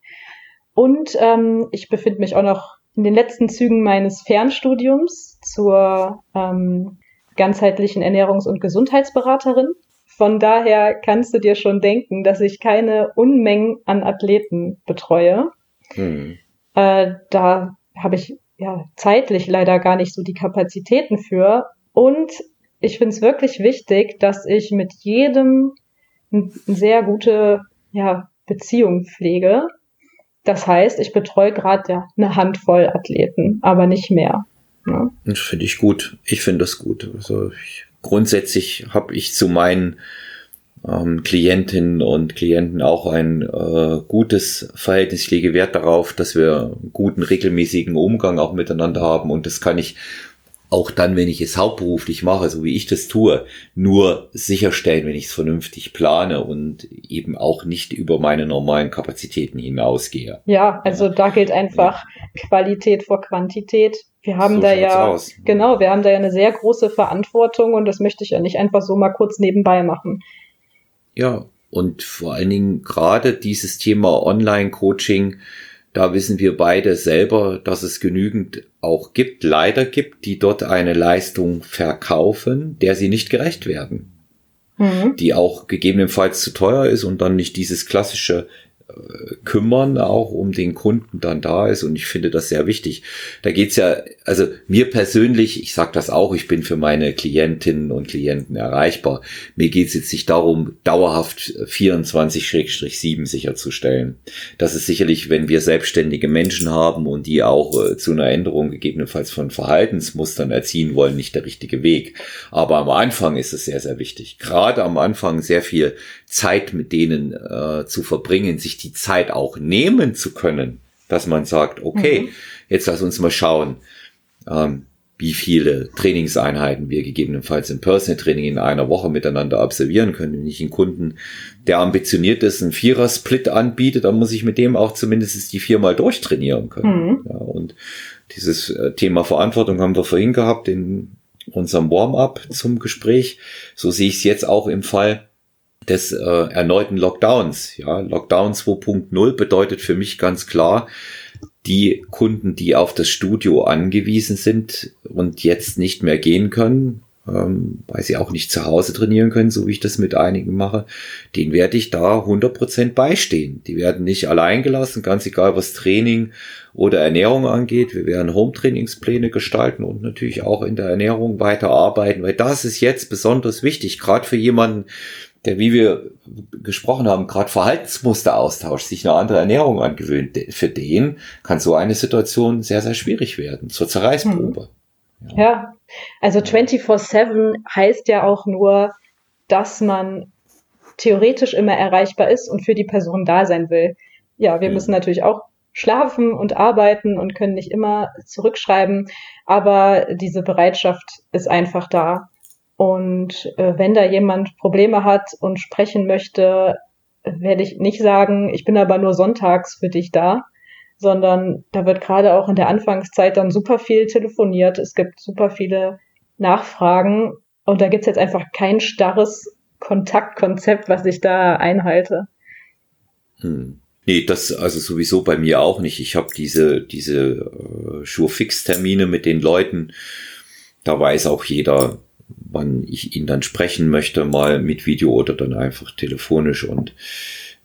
und ähm, ich befinde mich auch noch in den letzten Zügen meines Fernstudiums zur ähm, ganzheitlichen Ernährungs- und Gesundheitsberaterin von daher kannst du dir schon denken, dass ich keine Unmengen an Athleten betreue. Hm. Äh, da habe ich ja zeitlich leider gar nicht so die Kapazitäten für. Und ich finde es wirklich wichtig, dass ich mit jedem eine sehr gute ja, Beziehung pflege. Das heißt, ich betreue gerade ja, eine Handvoll Athleten, aber nicht mehr. Ne? Das finde ich gut. Ich finde das gut. Also ich, grundsätzlich habe ich zu meinen ähm, Klientinnen und Klienten auch ein äh, gutes Verhältnis. Ich lege Wert darauf, dass wir einen guten, regelmäßigen Umgang auch miteinander haben. Und das kann ich auch dann, wenn ich es hauptberuflich mache, so wie ich das tue, nur sicherstellen, wenn ich es vernünftig plane und eben auch nicht über meine normalen Kapazitäten hinausgehe. Ja, also da gilt einfach ja. Qualität vor Quantität. Wir haben so da ja, aus. genau, wir haben da ja eine sehr große Verantwortung und das möchte ich ja nicht einfach so mal kurz nebenbei machen. Ja, und vor allen Dingen gerade dieses Thema Online-Coaching, da wissen wir beide selber, dass es genügend auch gibt, leider gibt, die dort eine Leistung verkaufen, der sie nicht gerecht werden. Mhm. Die auch gegebenenfalls zu teuer ist und dann nicht dieses klassische kümmern, auch um den Kunden dann da ist. Und ich finde das sehr wichtig. Da geht's ja, also mir persönlich, ich sage das auch, ich bin für meine Klientinnen und Klienten erreichbar. Mir geht's jetzt nicht darum, dauerhaft 24-7 sicherzustellen. Das ist sicherlich, wenn wir selbstständige Menschen haben und die auch äh, zu einer Änderung gegebenenfalls von Verhaltensmustern erziehen wollen, nicht der richtige Weg. Aber am Anfang ist es sehr, sehr wichtig. Gerade am Anfang sehr viel Zeit mit denen äh, zu verbringen, sich die Zeit auch nehmen zu können, dass man sagt, okay, mhm. jetzt lass uns mal schauen, ähm, wie viele Trainingseinheiten wir gegebenenfalls im Personal Training in einer Woche miteinander absolvieren können. Wenn ich einen Kunden, der ambitioniert ist, einen Vierer-Split anbietet, dann muss ich mit dem auch zumindest die viermal durchtrainieren können. Mhm. Ja, und dieses äh, Thema Verantwortung haben wir vorhin gehabt in unserem Warm-up zum Gespräch. So sehe ich es jetzt auch im Fall des äh, erneuten Lockdowns. Ja, Lockdown 2.0 bedeutet für mich ganz klar, die Kunden, die auf das Studio angewiesen sind und jetzt nicht mehr gehen können, ähm, weil sie auch nicht zu Hause trainieren können, so wie ich das mit einigen mache, den werde ich da 100% beistehen. Die werden nicht allein gelassen, ganz egal was Training oder Ernährung angeht. Wir werden Home-Trainingspläne gestalten und natürlich auch in der Ernährung weiter arbeiten, weil das ist jetzt besonders wichtig, gerade für jemanden, der, wie wir gesprochen haben, gerade Verhaltensmuster austauscht, sich eine andere Ernährung angewöhnt, für den kann so eine Situation sehr, sehr schwierig werden, zur Zerreißprobe. Ja. ja, also 24-7 heißt ja auch nur, dass man theoretisch immer erreichbar ist und für die Person da sein will. Ja, wir ja. müssen natürlich auch schlafen und arbeiten und können nicht immer zurückschreiben, aber diese Bereitschaft ist einfach da. Und äh, wenn da jemand Probleme hat und sprechen möchte, werde ich nicht sagen, ich bin aber nur sonntags für dich da, sondern da wird gerade auch in der Anfangszeit dann super viel telefoniert. Es gibt super viele Nachfragen und da gibt's jetzt einfach kein starres Kontaktkonzept, was ich da einhalte. Hm. Nee, das also sowieso bei mir auch nicht. Ich habe diese, diese äh, Sure-Fix-Termine mit den Leuten. Da weiß auch jeder, wann ich ihn dann sprechen möchte, mal mit Video oder dann einfach telefonisch. Und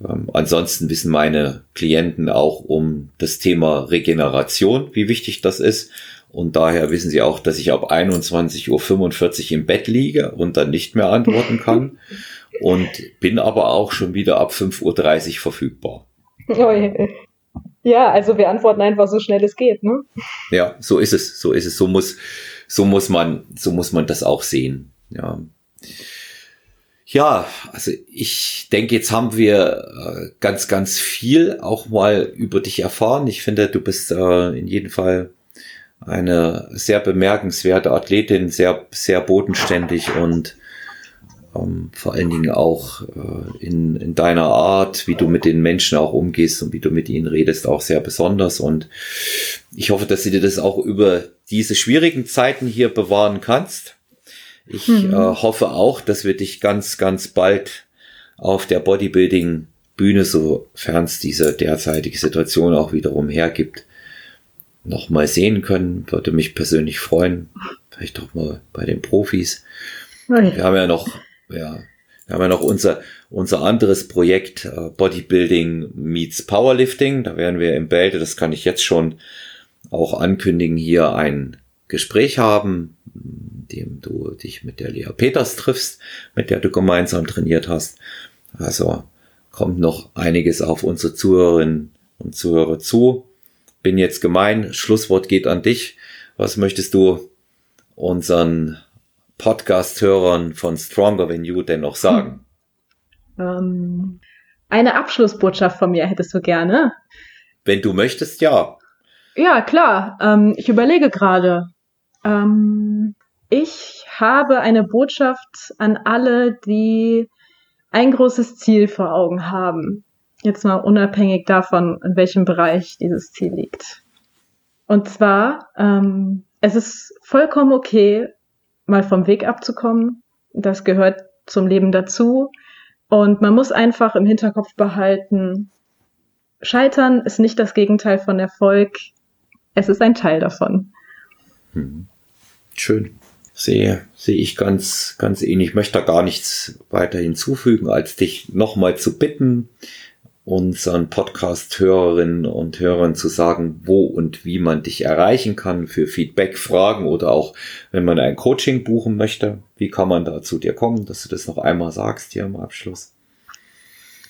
ähm, ansonsten wissen meine Klienten auch um das Thema Regeneration, wie wichtig das ist. Und daher wissen sie auch, dass ich ab 21.45 Uhr im Bett liege und dann nicht mehr antworten kann. [laughs] und bin aber auch schon wieder ab 5.30 Uhr verfügbar. Ja, also wir antworten einfach so schnell es geht, ne? Ja, so ist es. So ist es. So muss, so muss man, so muss man das auch sehen. Ja. Ja, also ich denke, jetzt haben wir äh, ganz, ganz viel auch mal über dich erfahren. Ich finde, du bist äh, in jedem Fall eine sehr bemerkenswerte Athletin, sehr, sehr bodenständig und ähm, vor allen Dingen auch äh, in, in deiner Art, wie du mit den Menschen auch umgehst und wie du mit ihnen redest, auch sehr besonders. Und ich hoffe, dass du dir das auch über diese schwierigen Zeiten hier bewahren kannst. Ich mhm. äh, hoffe auch, dass wir dich ganz, ganz bald auf der Bodybuilding Bühne, sofern es diese derzeitige Situation auch wiederum hergibt, noch mal sehen können. Würde mich persönlich freuen. Vielleicht auch mal bei den Profis. Wir haben ja noch ja, Wir haben ja noch unser, unser anderes Projekt äh, Bodybuilding meets Powerlifting. Da werden wir im Bälde, das kann ich jetzt schon auch ankündigen, hier ein Gespräch haben, dem du dich mit der Lea Peters triffst, mit der du gemeinsam trainiert hast. Also kommt noch einiges auf unsere Zuhörerinnen und Zuhörer zu. Bin jetzt gemein. Schlusswort geht an dich. Was möchtest du unseren Podcast-Hörern von Stronger Than You denn noch sagen? Ähm, eine Abschlussbotschaft von mir hättest du gerne. Wenn du möchtest, ja. Ja, klar. Ähm, ich überlege gerade. Ähm, ich habe eine Botschaft an alle, die ein großes Ziel vor Augen haben. Jetzt mal unabhängig davon, in welchem Bereich dieses Ziel liegt. Und zwar, ähm, es ist vollkommen okay, mal vom Weg abzukommen. Das gehört zum Leben dazu. Und man muss einfach im Hinterkopf behalten, Scheitern ist nicht das Gegenteil von Erfolg. Es ist ein Teil davon. Hm. Schön. Sehe, sehe ich ganz, ganz ähnlich. Ich möchte da gar nichts weiter hinzufügen, als dich nochmal zu bitten, unseren Podcast-Hörerinnen und Hörern zu sagen, wo und wie man dich erreichen kann für Feedback, Fragen oder auch, wenn man ein Coaching buchen möchte. Wie kann man da zu dir kommen, dass du das noch einmal sagst hier im Abschluss?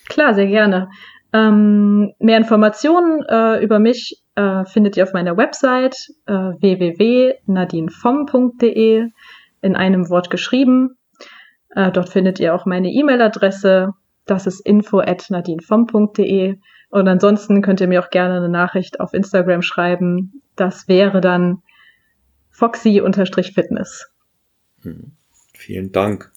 Klar, sehr gerne. Ähm, mehr Informationen äh, über mich äh, findet ihr auf meiner Website äh, www.nadinevom.de in einem Wort geschrieben. Äh, dort findet ihr auch meine E-Mail-Adresse. Das ist info at nadinevom.de. Und ansonsten könnt ihr mir auch gerne eine Nachricht auf Instagram schreiben. Das wäre dann foxy-fitness. Hm. Vielen Dank.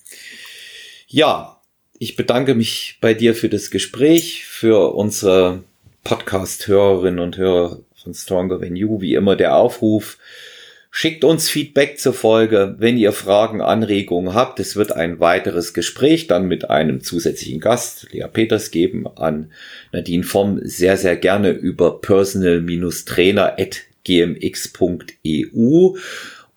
Ja, ich bedanke mich bei dir für das Gespräch, für unsere Podcast-Hörerinnen und Hörer von Stronger Than You, wie immer der Aufruf. Schickt uns Feedback zur Folge, wenn ihr Fragen, Anregungen habt. Es wird ein weiteres Gespräch dann mit einem zusätzlichen Gast, Lea Peters, geben an Nadine vom sehr, sehr gerne über personal-trainer.gmx.eu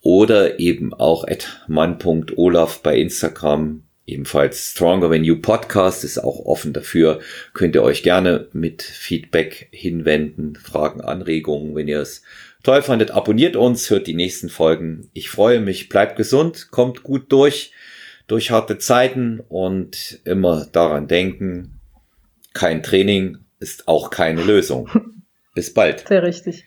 oder eben auch at man.olaf bei Instagram Ebenfalls Stronger Than You Podcast ist auch offen dafür. Könnt ihr euch gerne mit Feedback hinwenden, Fragen, Anregungen. Wenn ihr es toll fandet, abonniert uns, hört die nächsten Folgen. Ich freue mich, bleibt gesund, kommt gut durch, durch harte Zeiten und immer daran denken, kein Training ist auch keine Lösung. [laughs] Bis bald. Sehr richtig.